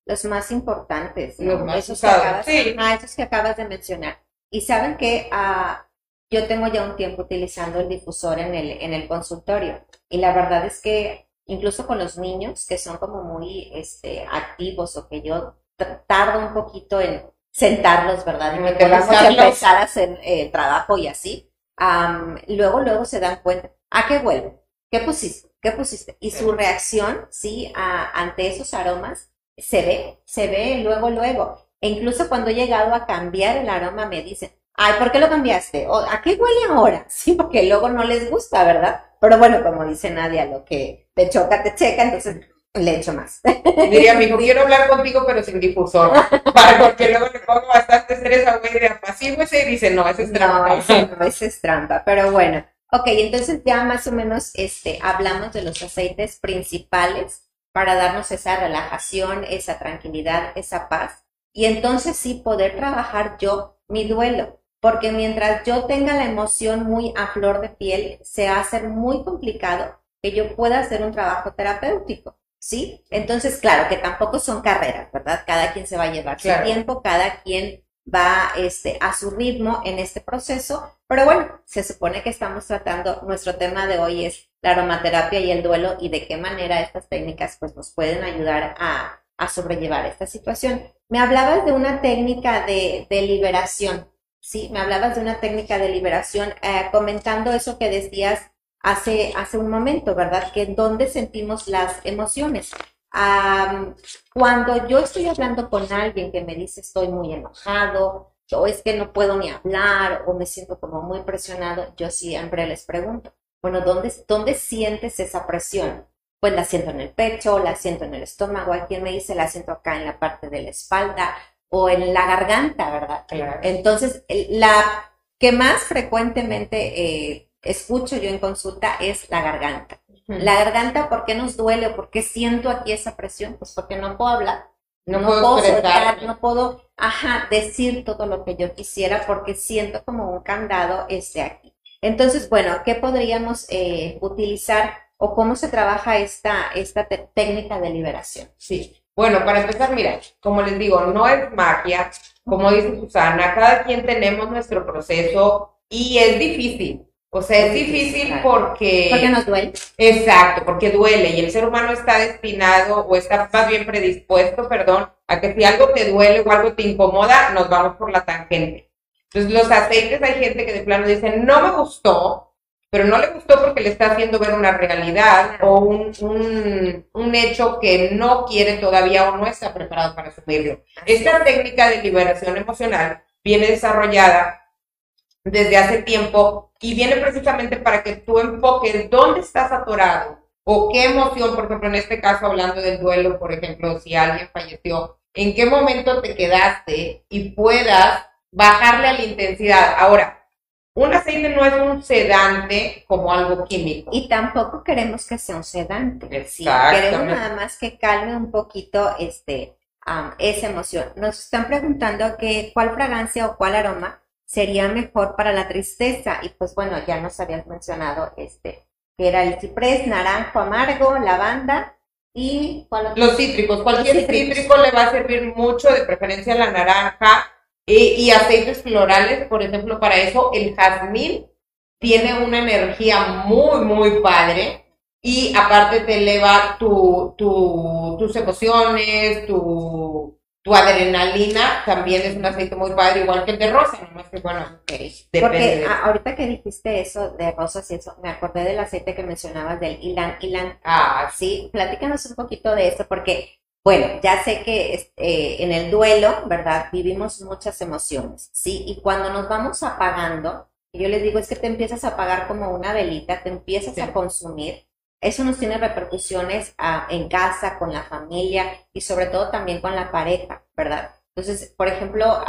los más importantes. Los más esos, que acabas, esos que acabas de mencionar. Y saben que ah, yo tengo ya un tiempo utilizando el difusor en el, en el consultorio. Y la verdad es que incluso con los niños que son como muy este, activos o que yo tardo un poquito en sentarlos, ¿verdad? Y me podamos empezar a hacer eh, trabajo y así. luego, luego se dan cuenta, ¿a qué vuelvo? ¿Qué pusiste? ¿Qué pusiste? Y su reacción, sí, ante esos aromas, se ve, se ve luego, luego. E incluso cuando he llegado a cambiar el aroma, me dicen, ay, ¿por qué lo cambiaste? ¿O, ¿A qué huele ahora? Sí, porque luego no les gusta, ¿verdad? Pero bueno, como dice Nadia, lo que te choca, te checa, entonces le echo más. Diría, amigo, quiero hablar contigo, pero sin difusor. Para porque luego le pongo bastante estrés a güey de apacíguese y dice, no, esa es trampa. No, ese no, esa es trampa. Pero bueno, ok, entonces ya más o menos este, hablamos de los aceites principales para darnos esa relajación, esa tranquilidad, esa paz. Y entonces sí poder trabajar yo mi duelo. Porque mientras yo tenga la emoción muy a flor de piel, se va a hacer muy complicado que yo pueda hacer un trabajo terapéutico. ¿sí? Entonces, claro, que tampoco son carreras, ¿verdad? Cada quien se va a llevar su tiempo, cada quien va este, a su ritmo en este proceso, pero bueno, se supone que estamos tratando, nuestro tema de hoy es la aromaterapia y el duelo y de qué manera estas técnicas pues nos pueden ayudar a, a sobrellevar esta situación. Me hablabas de una técnica de, de liberación, ¿sí? Me hablabas de una técnica de liberación, eh, comentando eso que decías hace, hace un momento, ¿verdad? Que dónde sentimos las emociones. cuando yo estoy hablando con alguien que me dice estoy muy enojado, o es que no puedo ni hablar, o me siento como muy presionado, yo siempre les pregunto, bueno, ¿dónde, dónde sientes esa presión? Pues la siento en el pecho, la siento en el estómago, hay quien me dice la siento acá en la parte de la espalda o en la garganta, ¿verdad? Entonces, la que más frecuentemente eh, escucho yo en consulta es la garganta. La garganta, ¿por qué nos duele o por qué siento aquí esa presión? Pues porque no puedo hablar, no, puedo, no puedo, ajá, decir todo lo que yo quisiera porque siento como un candado este aquí. Entonces, bueno, ¿qué podríamos eh, utilizar o cómo se trabaja esta, esta técnica de liberación? Sí. Bueno, para empezar, mira, como les digo, no es magia, como dice Susana, cada quien tenemos nuestro proceso y es difícil. O sea, es difícil porque... Porque nos duele. Exacto, porque duele y el ser humano está destinado o está más bien predispuesto, perdón, a que si algo te duele o algo te incomoda, nos vamos por la tangente. Entonces los aceites hay gente que de plano dice, no me gustó, pero no le gustó porque le está haciendo ver una realidad o un, un, un hecho que no quiere todavía o no está preparado para asumirlo. Esta técnica de liberación emocional viene desarrollada desde hace tiempo y viene precisamente para que tú enfoques dónde estás atorado o qué emoción, por ejemplo, en este caso hablando del duelo, por ejemplo, si alguien falleció, en qué momento te quedaste y puedas bajarle a la intensidad. Ahora, un aceite no es un sedante como algo químico. Y tampoco queremos que sea un sedante. Sí, queremos nada más que calme un poquito este, esa emoción. Nos están preguntando que cuál fragancia o cuál aroma sería mejor para la tristeza. Y pues bueno, ya nos habías mencionado este, que era el ciprés, naranjo amargo, lavanda y los cítricos. Cualquier cítrico le va a servir mucho, de preferencia la naranja y, aceites florales, por ejemplo, para eso el jazmín tiene una energía muy, muy padre. Y aparte te eleva tu, tu, tus emociones, tu, tu adrenalina también es un aceite muy padre, igual que el de rosa, nomás que bueno, Porque ahorita que dijiste eso de rosas y eso, me acordé del aceite que mencionabas del Ilan Ilan. Ah, sí, platícanos un poquito de esto, porque, bueno, ya sé que este, en el duelo, ¿verdad? Vivimos muchas emociones, ¿sí? Y cuando nos vamos apagando, yo les digo, es que te empiezas a apagar como una velita, te empiezas a consumir eso nos tiene repercusiones ah, en casa, con la familia y sobre todo también con la pareja, ¿verdad? Entonces, por ejemplo,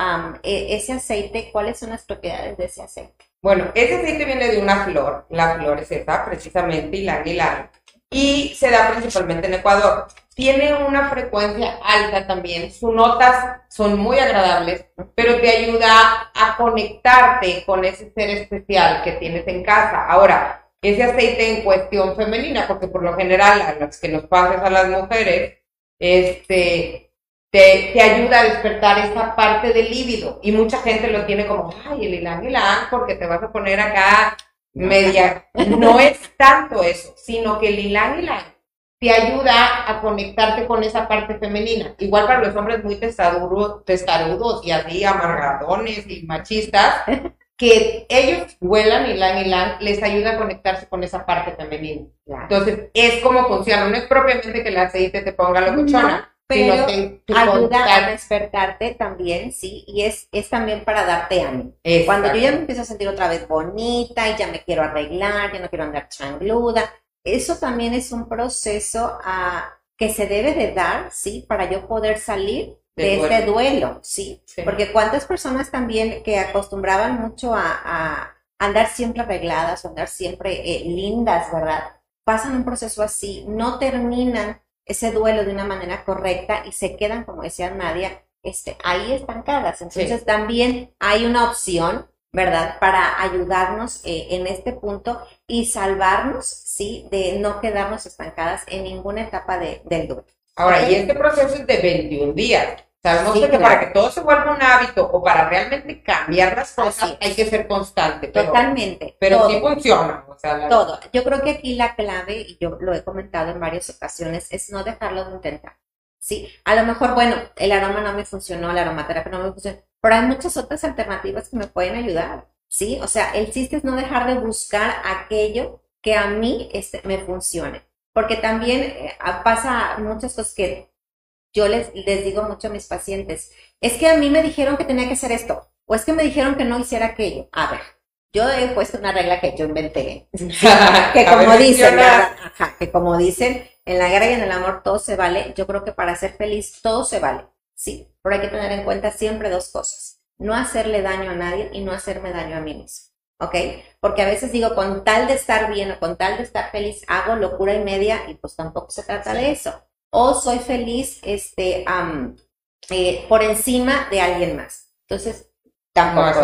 e, ese aceite, ¿cuáles son las propiedades de ese aceite? Bueno, ese aceite viene de una flor, la flor es esa, precisamente, y la y se da principalmente en Ecuador. Tiene una frecuencia alta también, sus notas son muy agradables, pero te ayuda a conectarte con ese ser especial que tienes en casa. Ahora, ese aceite en cuestión femenina, porque por lo general a las que nos pasas a las mujeres, este, te, te, ayuda a despertar esa parte del líbido. Y mucha gente lo tiene como, ay, el hilán hilán, porque te vas a poner acá media. No es tanto eso, sino que el hilán hilán te ayuda a conectarte con esa parte femenina. Igual para los hombres muy testarudos, testarudos y así amargadones y machistas, que ellos vuelan y lan y lan, les ayuda a conectarse con esa parte femenina. Entonces, es como funciona. No es propiamente que el aceite te ponga locuchona, pero sino te, ayuda a despertarte también, sí, y es, es también para darte ánimo. Cuando yo ya me empiezo a sentir otra vez bonita y ya me quiero arreglar, ya no quiero andar changluda, eso también es un proceso a que se debe de dar, ¿sí? Para yo poder salir de, este duelo, ¿sí? Porque cuántas personas también que acostumbraban mucho a, andar siempre arregladas, andar siempre eh, lindas, ¿verdad? Pasan un proceso así, no terminan ese duelo de una manera correcta y se quedan, como decía Nadia, este, ahí estancadas. Entonces también hay una opción, ¿verdad? Para ayudarnos eh, en este punto y salvarnos, ¿sí? De no quedarnos estancadas en ninguna etapa de, del duelo. Ahora, y este proceso es de 21 días. Sabemos que para que todo se vuelva un hábito o para realmente cambiar las cosas hay que ser constante. Totalmente. Pero sí funciona. Todo. Yo creo que aquí la clave, y yo lo he comentado en varias ocasiones, es no dejarlo de intentar. Sí, a lo mejor, bueno, el aroma no me funcionó, la aromaterapia no me funcionó, pero hay muchas otras alternativas que me pueden ayudar. Sí, o sea, el chiste es no dejar de buscar aquello que a mí este, me funcione. Porque también eh, pasa muchas cosas que yo les, les digo mucho a mis pacientes, es que a mí me dijeron que tenía que hacer esto, o es que me dijeron que no hiciera aquello. A ver, yo he puesto una regla que yo inventé, que como dicen, que como dicen, en la guerra y en el amor todo se vale. Yo creo que para ser feliz todo se vale, sí, pero hay que tener en cuenta siempre dos cosas, no hacerle daño a nadie y no hacerme daño a mí mismo. ¿Ok? Porque a veces digo, con tal de estar bien o con tal de estar feliz, hago locura y media y pues tampoco se trata de eso o soy feliz este, eh, por encima de alguien más. Entonces, tampoco,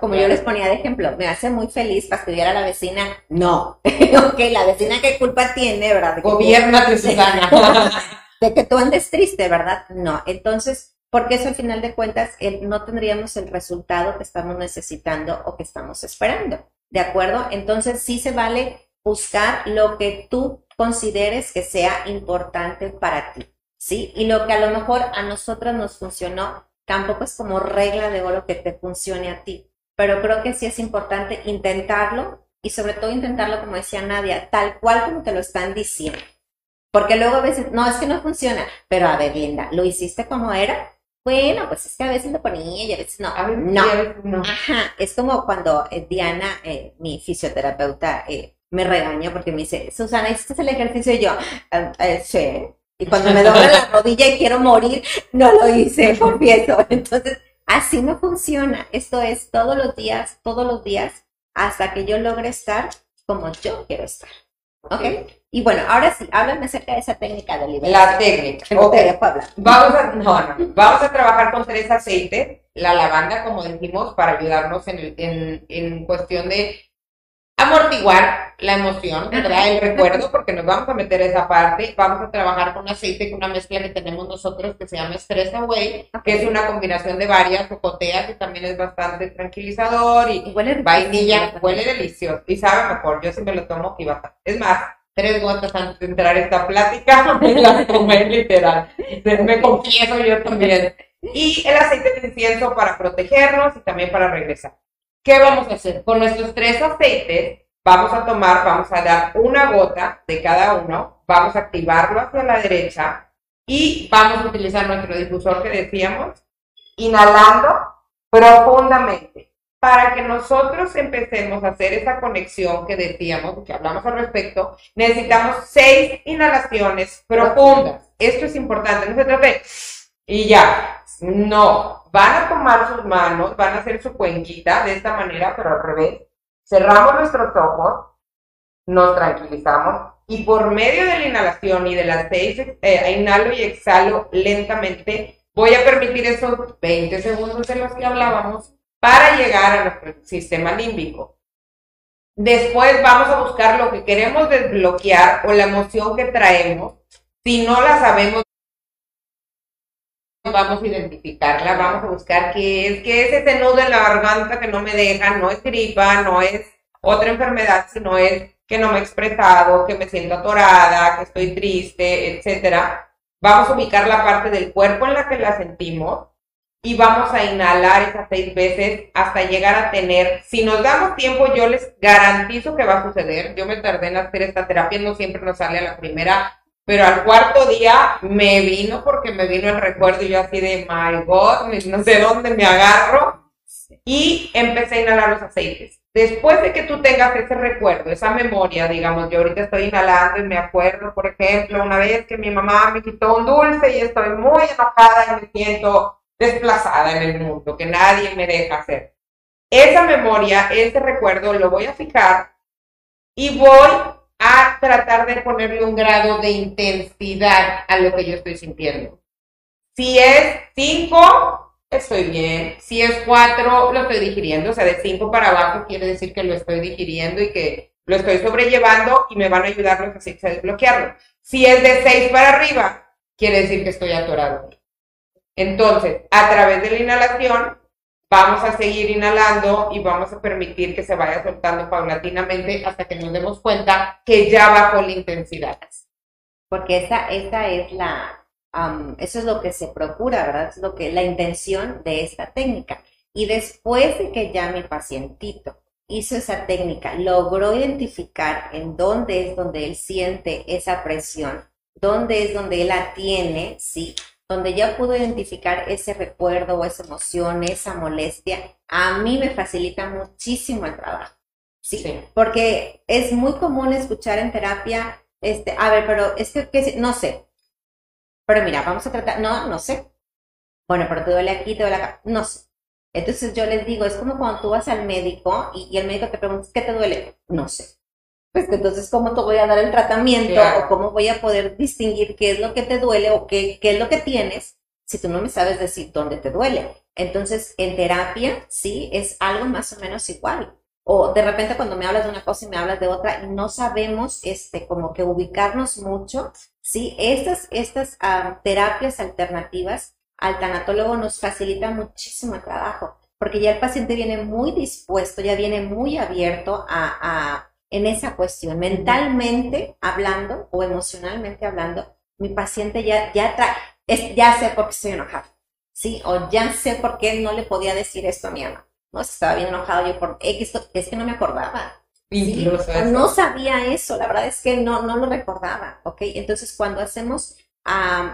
como yo les ponía de ejemplo, me hace muy feliz fastidiar a la vecina, no, ok, la vecina qué culpa tiene, ¿verdad? De Gobierna Susana. de que tú andes triste, ¿verdad? No, entonces, porque eso al final de cuentas no tendríamos el resultado que estamos necesitando o que estamos esperando, ¿de acuerdo? Entonces sí se vale buscar lo que tú consideres que sea importante para ti, ¿sí? Y lo que a lo mejor a nosotros nos funcionó, tampoco es como regla de oro que te funcione a ti, pero creo que sí es importante intentarlo y sobre todo intentarlo, como decía Nadia, tal cual como te lo están diciendo. Porque luego a veces, no, es que no funciona, pero a ver, Linda, ¿lo hiciste como era? Bueno, pues es que a veces lo ponía y a veces no. no. Ajá, es como cuando eh, Diana, eh, mi fisioterapeuta, eh, me regaña porque me dice, Susana, este es el ejercicio? Y yo, ah, eh, sí. Y cuando me dobla la rodilla y quiero morir, no lo hice, confieso. Entonces, así no funciona. Esto es todos los días, todos los días, hasta que yo logre estar como yo quiero estar. ¿Ok? Y bueno, ahora sí, háblame acerca de esa técnica de liberación. La técnica. Vamos a, no, no, vamos a trabajar con tres aceites. La lavanda, como dijimos, para ayudarnos en, en, en cuestión de amortiguar la emoción, ¿verdad? El recuerdo, porque nos vamos a meter a esa parte. Vamos a trabajar con aceite, con una mezcla que tenemos nosotros que se llama Stress Away, que es una combinación de varias, cocotea, que también es bastante tranquilizador y, huele vainilla, huele delicioso y sabe mejor. Yo siempre lo tomo y bastante. Es más, tres gotas antes de entrar esta plática, me las tomé literal. Me confieso yo también. Y el aceite de incienso para protegernos y también para regresar. ¿Qué vamos a hacer? Con nuestros tres aceites vamos a tomar, vamos a dar una gota de cada uno, vamos a activarlo hacia la derecha y vamos a utilizar nuestro difusor que decíamos, inhalando profundamente para que nosotros empecemos a hacer esa conexión que decíamos, que hablamos al respecto, necesitamos seis inhalaciones profundas. Esto es importante, no se trata de... Y ya, no, van a tomar sus manos, van a hacer su cuenquita de esta manera, pero al revés. Cerramos nuestros ojos, nos tranquilizamos y por medio de la inhalación y de las seis, eh, inhalo y exhalo lentamente, voy a permitir esos 20 segundos de los que hablábamos para llegar a nuestro sistema límbico. Después vamos a buscar lo que queremos desbloquear o la emoción que traemos. Si no la sabemos, vamos a identificarla, vamos a buscar qué es, qué es ese nudo en la garganta que no me deja, no es gripa, no es otra enfermedad, sino es que no me he expresado, que me siento atorada, que estoy triste, etcétera. Vamos a ubicar la parte del cuerpo en la que la sentimos y vamos a inhalar esas seis veces hasta llegar a tener, si nos damos tiempo, yo les garantizo que va a suceder. Yo me tardé en hacer esta terapia, no siempre nos sale a la primera pero al cuarto día me vino porque me vino el recuerdo y yo así de, my God, no sé dónde me agarro. Y empecé a inhalar los aceites. después de que tú tengas ese recuerdo, esa memoria, digamos, yo ahorita estoy inhalando y me acuerdo, por ejemplo, una vez que mi mamá me quitó un dulce y estoy muy enojada y me siento desplazada en el mundo, que nadie me deja hacer. Esa memoria, ese recuerdo, lo voy a fijar y voy a tratar de ponerle un grado de intensidad a lo que yo estoy sintiendo. Si es 5, estoy bien. Si es 4, lo estoy digiriendo. O sea, de 5 para abajo quiere decir que lo estoy digiriendo y que lo estoy sobrellevando y me van a ayudar los aceites a desbloquearlo. Si es de 6 para arriba, quiere decir que estoy atorado. Entonces, a través de la inhalación, vamos a seguir inhalando y vamos a permitir que se vaya soltando paulatinamente hasta que nos demos cuenta que ya bajó la intensidad. Porque esa, esa es la, eso es lo que se procura, ¿verdad? Es lo que, la intención de esta técnica. Y después de que ya mi pacientito hizo esa técnica, logró identificar en dónde es donde él siente esa presión, dónde es donde él la tiene, ¿sí? Donde ya pudo identificar ese recuerdo o esa emoción, esa molestia, a mí me facilita muchísimo el trabajo. Sí, porque es muy común escuchar en terapia, este, a ver, pero es que, no sé. Pero mira, vamos a tratar, no, no sé. Bueno, pero te duele aquí, te duele acá, no sé. Entonces yo les digo, es como cuando tú vas al médico y, y el médico te pregunta, ¿qué te duele? No sé pues entonces cómo te voy a dar el tratamiento o cómo voy a poder distinguir qué es lo que te duele o qué, qué es lo que tienes si tú no me sabes decir dónde te duele. Entonces, en terapia, sí, es algo más o menos igual. O de repente cuando me hablas de una cosa y me hablas de otra no sabemos, este, como que ubicarnos mucho, sí, estas, estas ah, terapias alternativas al tanatólogo nos facilita muchísimo el trabajo, porque ya el paciente viene muy dispuesto, ya viene muy abierto a en esa cuestión. Mentalmente hablando o emocionalmente hablando, mi paciente ya, ya, es, ya sé por qué estoy enojado, ¿sí? O ya sé por qué no le podía decir esto a mi mamá. No, estaba bien enojado yo por X, es que no me acordaba. No sabía eso, la verdad es que no, no lo recordaba, ¿ok? Entonces, cuando hacemos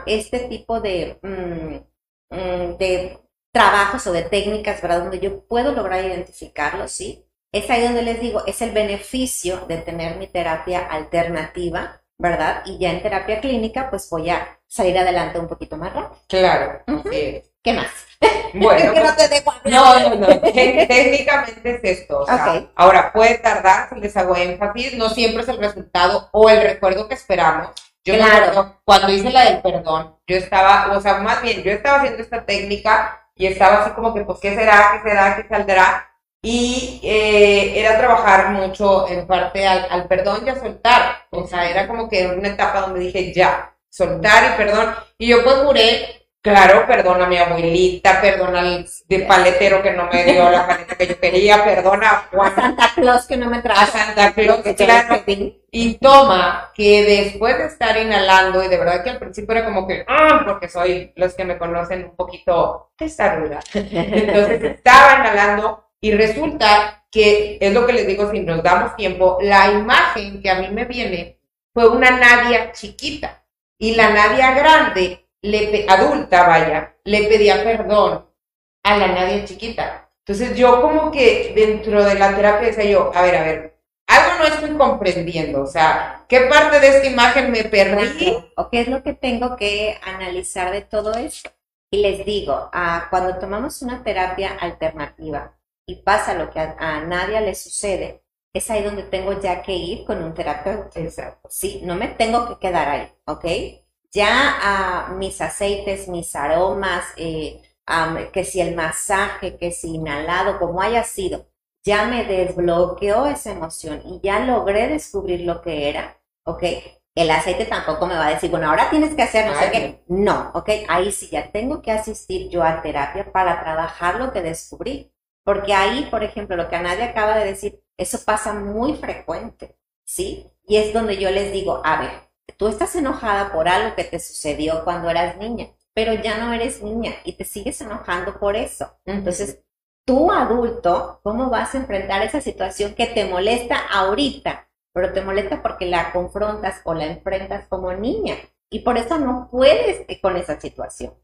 este tipo de, mm, mm, de trabajos o de técnicas, ¿verdad? Donde yo puedo lograr identificarlo, ¿sí? Es ahí donde les digo, es el beneficio de tener mi terapia alternativa, ¿verdad? Y ya en terapia clínica, pues voy a salir adelante un poquito más rápido. Claro. ¿Qué más? Bueno, que no, te dejo no, no, no, técnicamente es esto. O sea, Ahora, puede tardar, si les hago énfasis, no siempre es el resultado o el recuerdo que esperamos. Yo claro. cuando hice la del perdón, yo estaba, o sea, más bien, yo estaba haciendo esta técnica y estaba así como que, pues, ¿qué será? ¿Qué será? ¿Qué saldrá? Y eh, era trabajar mucho en parte al, perdón y a soltar. O sea, era como que una etapa donde dije ya, soltar y perdón. Y yo pues duré, claro, perdona a mi abuelita, perdona al de paletero que no me dio la paleta que yo quería, perdona a Juan. A Santa Claus que no me trajo. A Santa Claus, claro. Y toma que después de estar inhalando, y de verdad que al principio era como que, ah, porque soy los que me conocen un poquito testaruda. Entonces estaba inhalando y resulta que, es lo que les digo, si nos damos tiempo, la imagen que a mí me viene fue una Nadia chiquita y la Nadia grande, le, adulta, vaya, le pedía perdón a la Nadia chiquita. Entonces yo como que dentro de la terapia decía yo, a ver, a ver, algo no estoy comprendiendo, o sea, ¿qué parte de esta imagen me perdí? ¿O qué es lo que tengo que analizar de todo esto? Y les digo, ah, cuando tomamos una terapia alternativa, y pasa lo que a, nadie le sucede, es ahí donde tengo ya que ir con un terapeuta. Exacto. Sí, no me tengo que quedar ahí, ¿ok? Ya a mis aceites, mis aromas, eh, que si el masaje, que si inhalado, como haya sido, ya me desbloqueó esa emoción y ya logré descubrir lo que era, ¿ok? El aceite tampoco me va a decir, bueno, ahora tienes que hacer no sé qué. No, ¿ok? Ahí sí ya tengo que asistir yo a terapia para trabajar lo que descubrí. Porque ahí, por ejemplo, lo que a nadie acaba de decir, eso pasa muy frecuente, ¿sí? Y es donde yo les digo, a ver, tú estás enojada por algo que te sucedió cuando eras niña, pero ya no eres niña y te sigues enojando por eso. Entonces, tú adulto, ¿cómo vas a enfrentar esa situación que te molesta ahorita? Pero te molesta porque la confrontas o la enfrentas como niña y por eso no puedes con esa situación.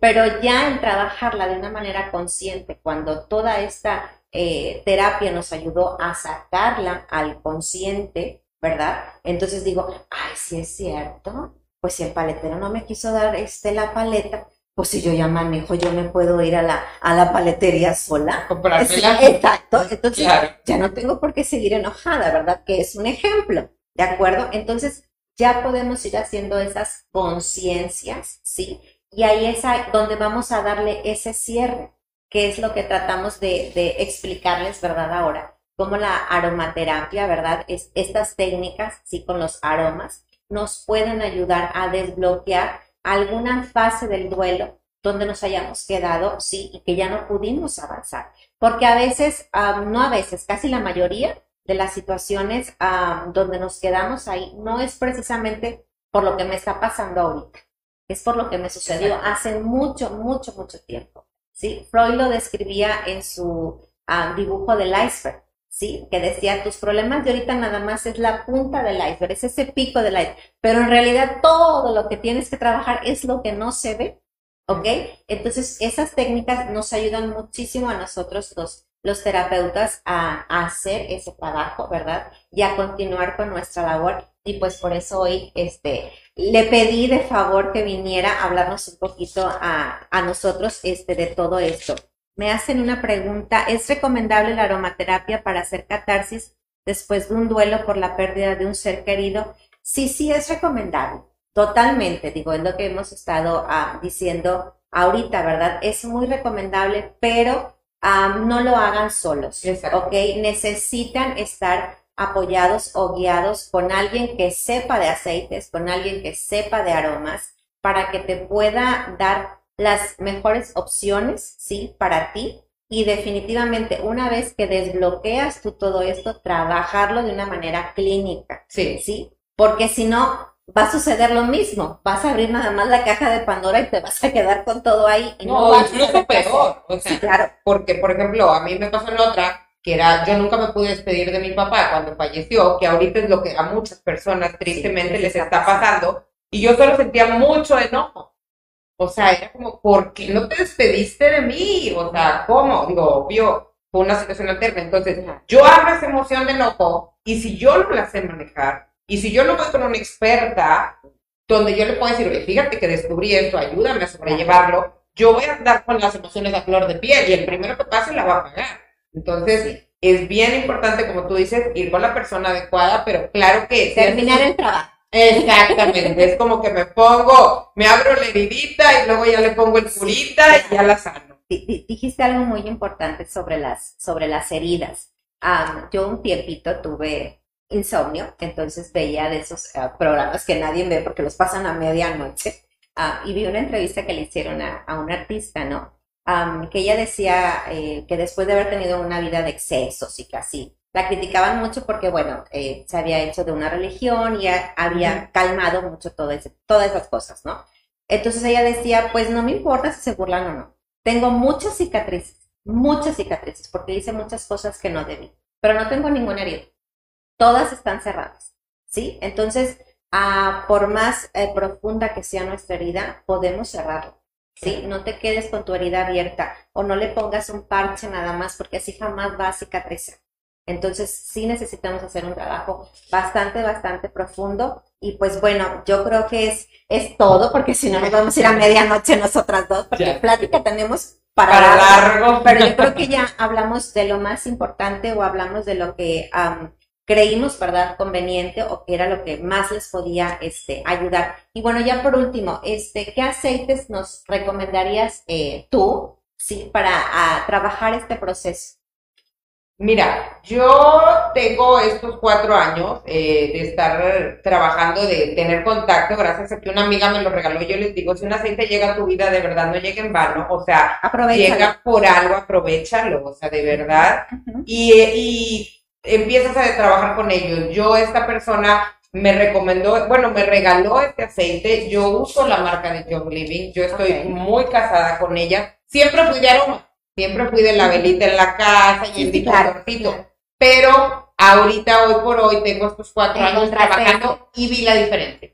Pero ya en trabajarla de una manera consciente, cuando toda esta eh, terapia nos ayudó a sacarla al consciente, ¿verdad? Entonces digo, ay, sí es cierto, pues si el paletero no me quiso dar este, la paleta, pues si yo ya manejo, yo me puedo ir a la, a la paletería sola. Comprártela. exacto, entonces ya no tengo por qué seguir enojada, ¿verdad? Que es un ejemplo, ¿de acuerdo? Entonces ya podemos ir haciendo esas conciencias, ¿sí? Y ahí es donde vamos a darle ese cierre, que es lo que tratamos de, explicarles, ¿verdad? Ahora, como la aromaterapia, ¿verdad? Es, estas técnicas, sí, con los aromas, nos pueden ayudar a desbloquear alguna fase del duelo donde nos hayamos quedado, sí, y que ya no pudimos avanzar. Porque a veces, no a veces, casi la mayoría de las situaciones donde nos quedamos ahí no es precisamente por lo que me está pasando ahorita, es por lo que me sucedió hace mucho, mucho, mucho tiempo. ¿sí? Freud lo describía en su dibujo del iceberg. ¿sí? Que decía, tus problemas de ahorita nada más es la punta del iceberg, es ese pico del iceberg, pero en realidad todo lo que tienes que trabajar es lo que no se ve, ¿ok? Entonces, esas técnicas nos ayudan muchísimo a nosotros los, los terapeutas a, hacer ese trabajo, ¿verdad? Y a continuar con nuestra labor. Y pues por eso hoy este, le pedí de favor que viniera a hablarnos un poquito a, a nosotros este, de todo esto me hacen una pregunta, ¿es recomendable la aromaterapia para hacer catarsis después de un duelo por la pérdida de un ser querido? Sí, sí es recomendable, totalmente, digo, es lo que hemos estado ah, diciendo ahorita, ¿verdad? Es muy recomendable, pero no lo hagan solos, ¿ok? Necesitan estar apoyados o guiados con alguien que sepa de aceites, con alguien que sepa de aromas, para que te pueda dar las mejores opciones, ¿sí? Para ti. Y definitivamente, una vez que desbloqueas tú todo esto, trabajarlo de una manera clínica. Sí. ¿Sí? Porque si no, va a suceder lo mismo. Vas a abrir nada más la caja de Pandora y te vas a quedar con todo ahí. Y no, no incluso peor. O sea, claro. Porque, por ejemplo, a mí me pasó en otra, que era, yo nunca me pude despedir de mi papá cuando falleció, que ahorita es lo que a muchas personas tristemente les está pasando. Y yo solo sentía mucho enojo. O sea, era como, ¿por qué no te despediste de mí? O sea, ¿cómo? Digo, obvio, fue una situación alterna. Entonces, yo abro esa emoción de enojo y si yo no la sé manejar y si yo no voy con una experta donde yo le puedo decir, oye, fíjate que descubrí esto, ayúdame a sobrellevarlo, yo voy a andar con las emociones a flor de piel y el primero que pase la va a pagar. Entonces, es bien importante, como tú dices, ir con la persona adecuada, pero claro que... Terminar el trabajo. Exactamente, es como que me pongo, me abro la heridita y luego ya le pongo el curita y ya la sano. Dijiste algo muy importante sobre las, sobre las heridas. yo un tiempito tuve insomnio, entonces veía de esos ah, programas que nadie ve porque los pasan a medianoche. Ah, y vi una entrevista que le hicieron a, a una artista, ¿no? que ella decía eh, que después de haber tenido una vida de excesos y casi la criticaban mucho porque, bueno, eh, se había hecho de una religión y había calmado mucho todo ese, todas esas cosas, ¿no? Entonces ella decía, pues no me importa si se burlan o no. Tengo muchas cicatrices, muchas cicatrices, porque hice muchas cosas que no debí, pero no tengo ninguna herida. Todas están cerradas, ¿sí? Entonces, ah, por más eh, profunda que sea nuestra herida, podemos cerrarla. ¿sí? No te quedes con tu herida abierta o no le pongas un parche nada más porque así jamás va a cicatrizar. Entonces sí necesitamos hacer un trabajo bastante, bastante profundo. Y pues bueno, yo creo que es, es todo, porque si no nos vamos a ir a medianoche nosotras dos, porque plática tenemos para, largo. Pero yo creo que ya hablamos de lo más importante o hablamos de lo que creímos, ¿verdad?, conveniente o que era lo que más les podía este, ayudar. Y bueno, ya por último, este, ¿qué aceites nos recomendarías eh, tú, sí, para trabajar este proceso? Mira, yo tengo estos cuatro años eh, de estar trabajando, de tener contacto, gracias a que una amiga me lo regaló. Yo les digo, si un aceite llega a tu vida, de verdad no llega en vano, o sea, llega por algo, aprovechalo, o sea, de verdad. y, y empiezas a trabajar con ellos. Yo, esta persona me recomendó, bueno, me regaló este aceite. Yo uso la marca de John Living, yo estoy muy casada con ella. Siempre fui de aroma Siempre fui de la velita en la casa y el difusor, Pero ahorita, hoy por hoy, tengo estos cuatro años trabajando y vi la diferencia.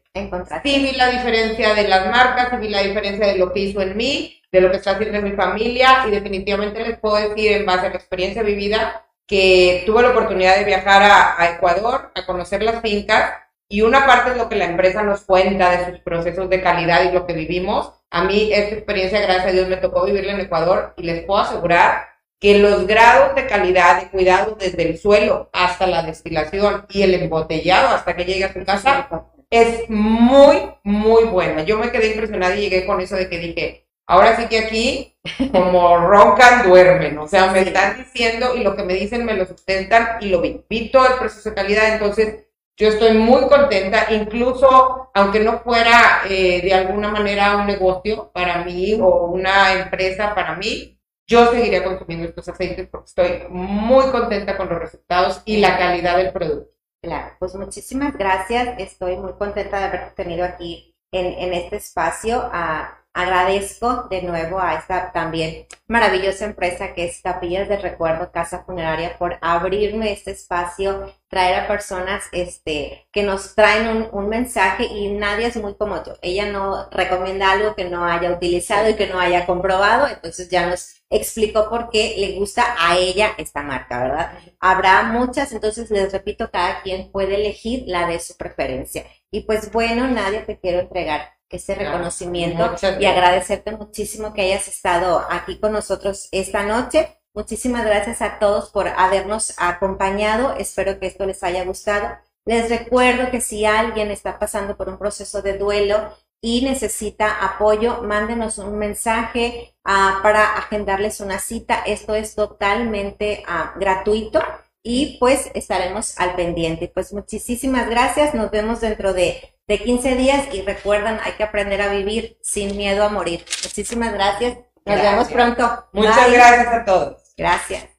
Sí vi la diferencia de las marcas, vi la diferencia de lo que hizo en mí, de lo que está haciendo mi familia y definitivamente les puedo decir en base a la experiencia vivida que tuve la oportunidad de viajar a, a Ecuador, a conocer las fincas y una parte es lo que la empresa nos cuenta de sus procesos de calidad y lo que vivimos. A mí esta experiencia, gracias a Dios, me tocó vivirla en Ecuador y les puedo asegurar que los grados de calidad y cuidado desde el suelo hasta la destilación y el embotellado hasta que llegue a su casa es muy, muy buena. Yo me quedé impresionada y llegué con eso de que dije, ahora sí que aquí, como roncan, duermen. O sea, me están diciendo y lo que me dicen me lo sustentan y lo vi. Vi todo el proceso de calidad, entonces yo estoy muy contenta, incluso aunque no fuera eh, de alguna manera un negocio para mí o una empresa para mí, yo seguiría consumiendo estos aceites porque estoy muy contenta con los resultados y la calidad del producto. Claro, pues muchísimas gracias. Estoy muy contenta de haber tenido aquí en, en este espacio. a agradezco de nuevo a esta también maravillosa empresa que es Capillas de Recuerdo, Casa Funeraria, por abrirme este espacio, traer a personas este, que nos traen un, un, mensaje y nadie es muy como yo. Ella no recomienda algo que no haya utilizado y que no haya comprobado, entonces ya nos explicó por qué le gusta a ella esta marca, ¿verdad? Habrá muchas, entonces les repito, cada quien puede elegir la de su preferencia. Y pues bueno, nadie te quiero entregar ese reconocimiento y agradecerte muchísimo que hayas estado aquí con nosotros esta noche. Muchísimas gracias a todos por habernos acompañado. Espero que esto les haya gustado. Les recuerdo que si alguien está pasando por un proceso de duelo y necesita apoyo, mándenos un mensaje uh, para agendarles una cita. Esto es totalmente uh, gratuito y pues estaremos al pendiente. Pues muchísimas gracias. Nos vemos dentro de de 15 días y recuerdan, hay que aprender a vivir sin miedo a morir. Muchísimas gracias. Nos vemos pronto. Muchas gracias a todos. Gracias.